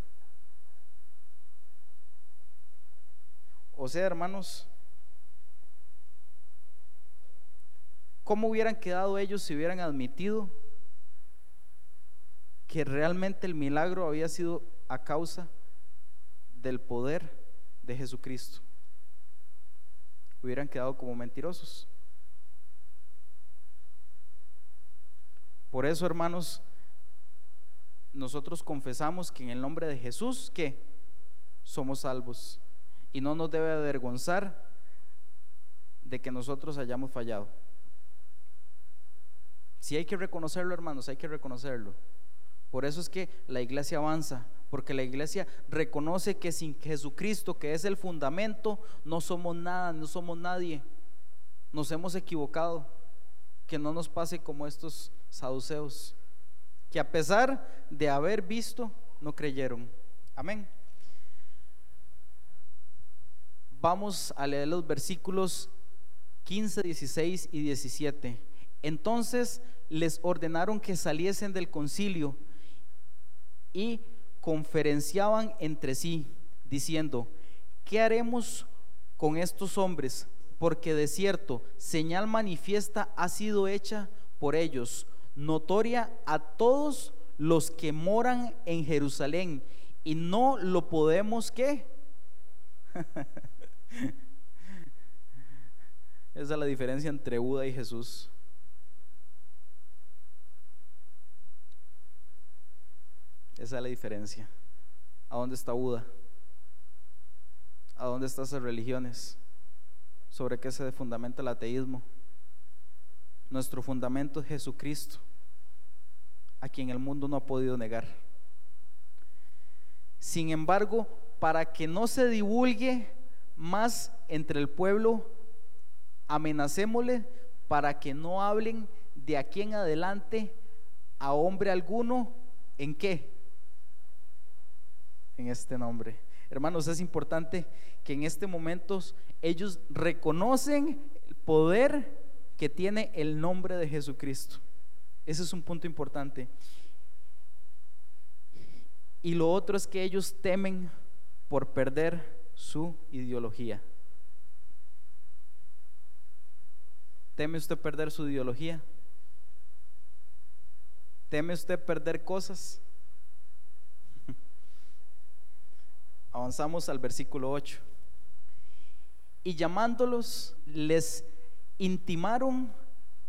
O sea, hermanos, ¿cómo hubieran quedado ellos si hubieran admitido que realmente el milagro había sido a causa del poder de Jesucristo. Hubieran quedado como mentirosos. Por eso, hermanos, nosotros confesamos que en el nombre de Jesús, que somos salvos. Y no nos debe avergonzar de que nosotros hayamos fallado. Si hay que reconocerlo, hermanos, hay que reconocerlo. Por eso es que la iglesia avanza, porque la iglesia reconoce que sin Jesucristo, que es el fundamento, no somos nada, no somos nadie. Nos hemos equivocado. Que no nos pase como estos saduceos, que a pesar de haber visto, no creyeron. Amén. vamos a leer los versículos 15, 16 y 17. Entonces les ordenaron que saliesen del concilio y conferenciaban entre sí, diciendo, ¿qué haremos con estos hombres? Porque de cierto, señal manifiesta ha sido hecha por ellos, notoria a todos los que moran en Jerusalén, y no lo podemos ¿qué? Esa es la diferencia entre Buda y Jesús. Esa es la diferencia. ¿A dónde está Buda? ¿A dónde están esas religiones? ¿Sobre qué se fundamenta el ateísmo? Nuestro fundamento es Jesucristo, a quien el mundo no ha podido negar. Sin embargo, para que no se divulgue más entre el pueblo, amenacémosle para que no hablen de aquí en adelante a hombre alguno en qué? En este nombre. Hermanos, es importante que en este momento ellos reconocen el poder que tiene el nombre de Jesucristo. Ese es un punto importante. Y lo otro es que ellos temen por perder su ideología. ¿Teme usted perder su ideología? ¿Teme usted perder cosas? Avanzamos al versículo 8. Y llamándolos, les intimaron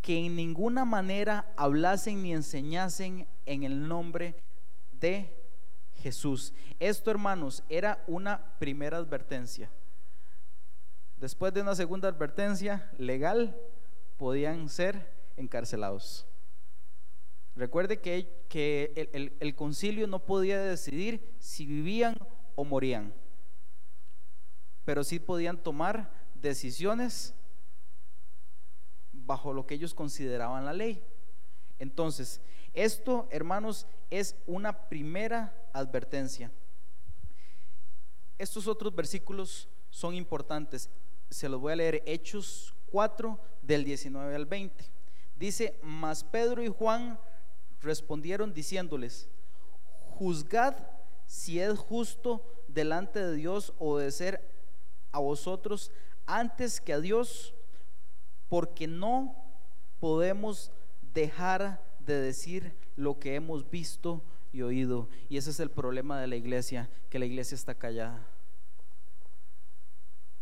que en ninguna manera hablasen ni enseñasen en el nombre de Jesús. Esto, hermanos, era una primera advertencia. Después de una segunda advertencia legal, podían ser encarcelados. Recuerde que, que el, el concilio no podía decidir si vivían o morían, pero sí podían tomar decisiones bajo lo que ellos consideraban la ley. Entonces, esto, hermanos, es una primera advertencia. Estos otros versículos son importantes. Se los voy a leer Hechos 4 del 19 al 20. Dice, mas Pedro y Juan respondieron diciéndoles, juzgad si es justo delante de Dios obedecer a vosotros antes que a Dios, porque no podemos dejar de decir lo que hemos visto y oído. Y ese es el problema de la iglesia, que la iglesia está callada.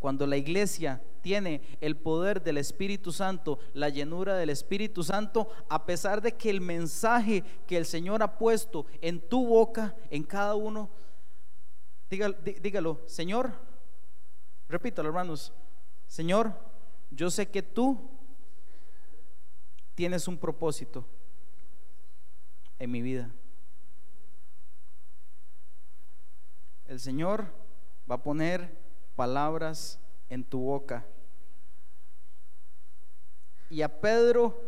Cuando la iglesia tiene el poder del Espíritu Santo, la llenura del Espíritu Santo, a pesar de que el mensaje que el Señor ha puesto en tu boca, en cada uno, dígalo, Señor, repítalo hermanos, Señor, yo sé que tú tienes un propósito en mi vida. El Señor va a poner palabras en tu boca. Y a Pedro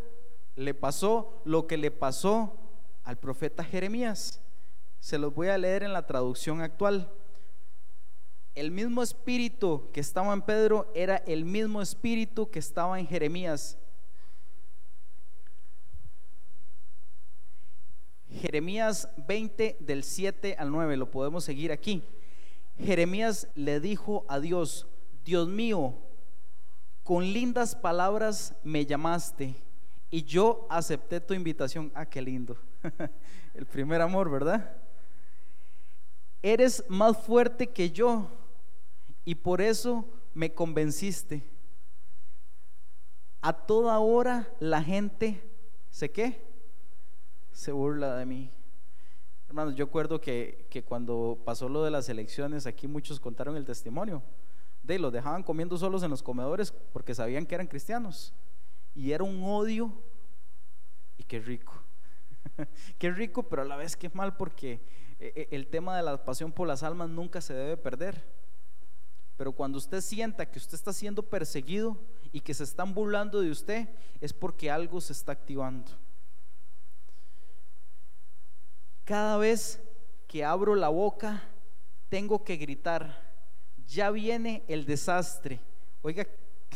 le pasó lo que le pasó al profeta Jeremías. Se los voy a leer en la traducción actual. El mismo espíritu que estaba en Pedro era el mismo espíritu que estaba en Jeremías. Jeremías 20 del 7 al 9, lo podemos seguir aquí. Jeremías le dijo a Dios, Dios mío, con lindas palabras me llamaste y yo acepté tu invitación. Ah, qué lindo. El primer amor, ¿verdad? Eres más fuerte que yo y por eso me convenciste. A toda hora la gente, ¿se qué? Se burla de mí. Hermanos, yo recuerdo que, cuando pasó lo de las elecciones, aquí muchos contaron el testimonio. De los dejaban comiendo solos en los comedores porque sabían que eran cristianos. Y era un odio. Y qué rico. qué rico, pero a la vez qué mal porque eh, eh, el tema de la pasión por las almas nunca se debe perder. Pero cuando usted sienta que usted está siendo perseguido y que se están burlando de usted, es porque algo se está activando. Cada vez que abro la boca, tengo que gritar, ya viene el desastre. Oiga,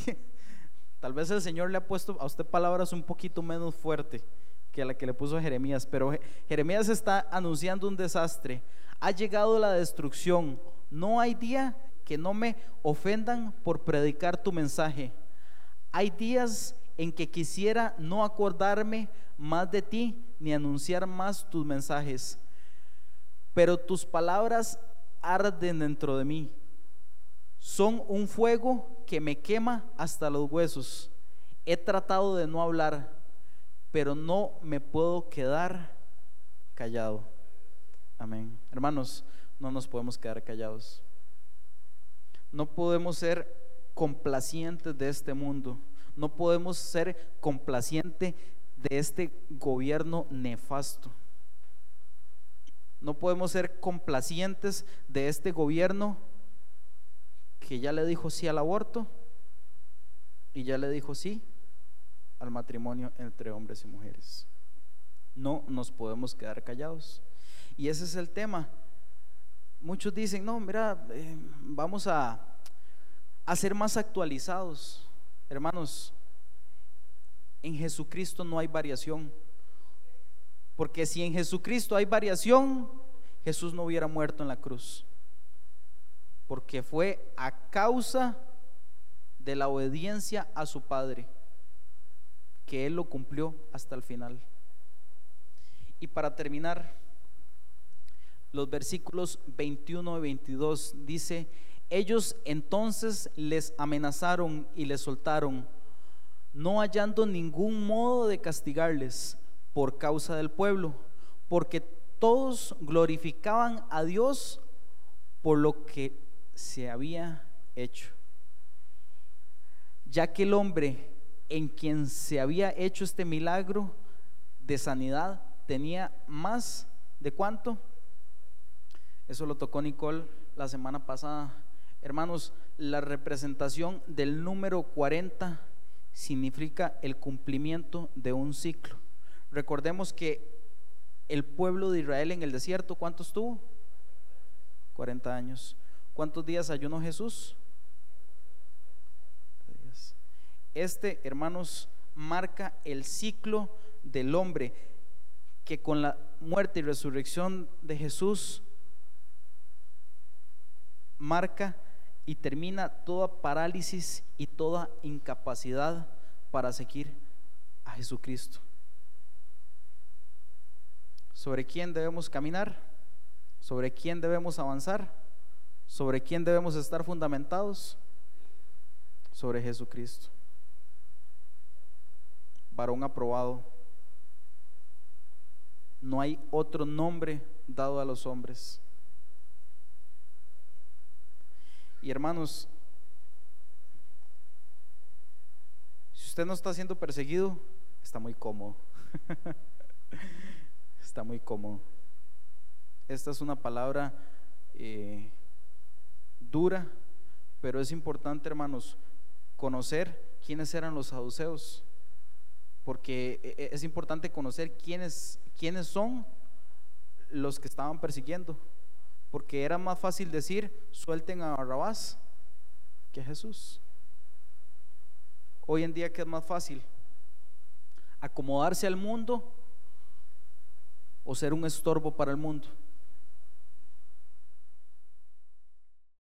tal vez el Señor le ha puesto a usted palabras un poquito menos fuerte que la que le puso a Jeremías, pero Jeremías está anunciando un desastre. Ha llegado la destrucción. No hay día que no me ofendan por predicar tu mensaje. Hay días en que quisiera no acordarme más de ti ni anunciar más tus mensajes, pero tus palabras arden dentro de mí. Son un fuego que me quema hasta los huesos. He tratado de no hablar, pero no me puedo quedar callado. Amén. Hermanos, no nos podemos quedar callados. No podemos ser complacientes de este mundo. No podemos ser complacientes de este gobierno nefasto. No podemos ser complacientes de este gobierno que ya le dijo sí al aborto y ya le dijo sí al matrimonio entre hombres y mujeres. No nos podemos quedar callados. Y ese es el tema. Muchos dicen, no, mira, eh, vamos a, a ser más actualizados. Hermanos, en Jesucristo no hay variación. Porque si en Jesucristo hay variación, Jesús no hubiera muerto en la cruz. Porque fue a causa de la obediencia a su Padre que Él lo cumplió hasta el final. Y para terminar, los versículos 21 y 22 dice, ellos entonces les amenazaron y les soltaron, no hallando ningún modo de castigarles por causa del pueblo, porque todos glorificaban a Dios por lo que se había hecho. Ya que el hombre en quien se había hecho este milagro de sanidad tenía más de cuánto? Eso lo tocó Nicole la semana pasada. Hermanos, la representación del número 40 significa el cumplimiento de un ciclo. Recordemos que el pueblo de Israel en el desierto, ¿cuántos tuvo? 40 años. ¿Cuántos días ayunó Jesús? Este, hermanos, marca el ciclo del hombre que con la muerte y resurrección de Jesús marca y termina toda parálisis y toda incapacidad para seguir a Jesucristo. ¿Sobre quién debemos caminar? ¿Sobre quién debemos avanzar? ¿Sobre quién debemos estar fundamentados? Sobre Jesucristo. Varón aprobado. No hay otro nombre dado a los hombres. Y hermanos, si usted no está siendo perseguido, está muy cómodo. está muy cómodo. Esta es una palabra eh, dura, pero es importante, hermanos, conocer quiénes eran los saduceos, porque e, e, es importante conocer quiénes, quiénes son los que estaban persiguiendo porque era más fácil decir, suelten a Barrabás que a Jesús. Hoy en día, ¿qué es más fácil? ¿Acomodarse al mundo o ser un estorbo para el mundo?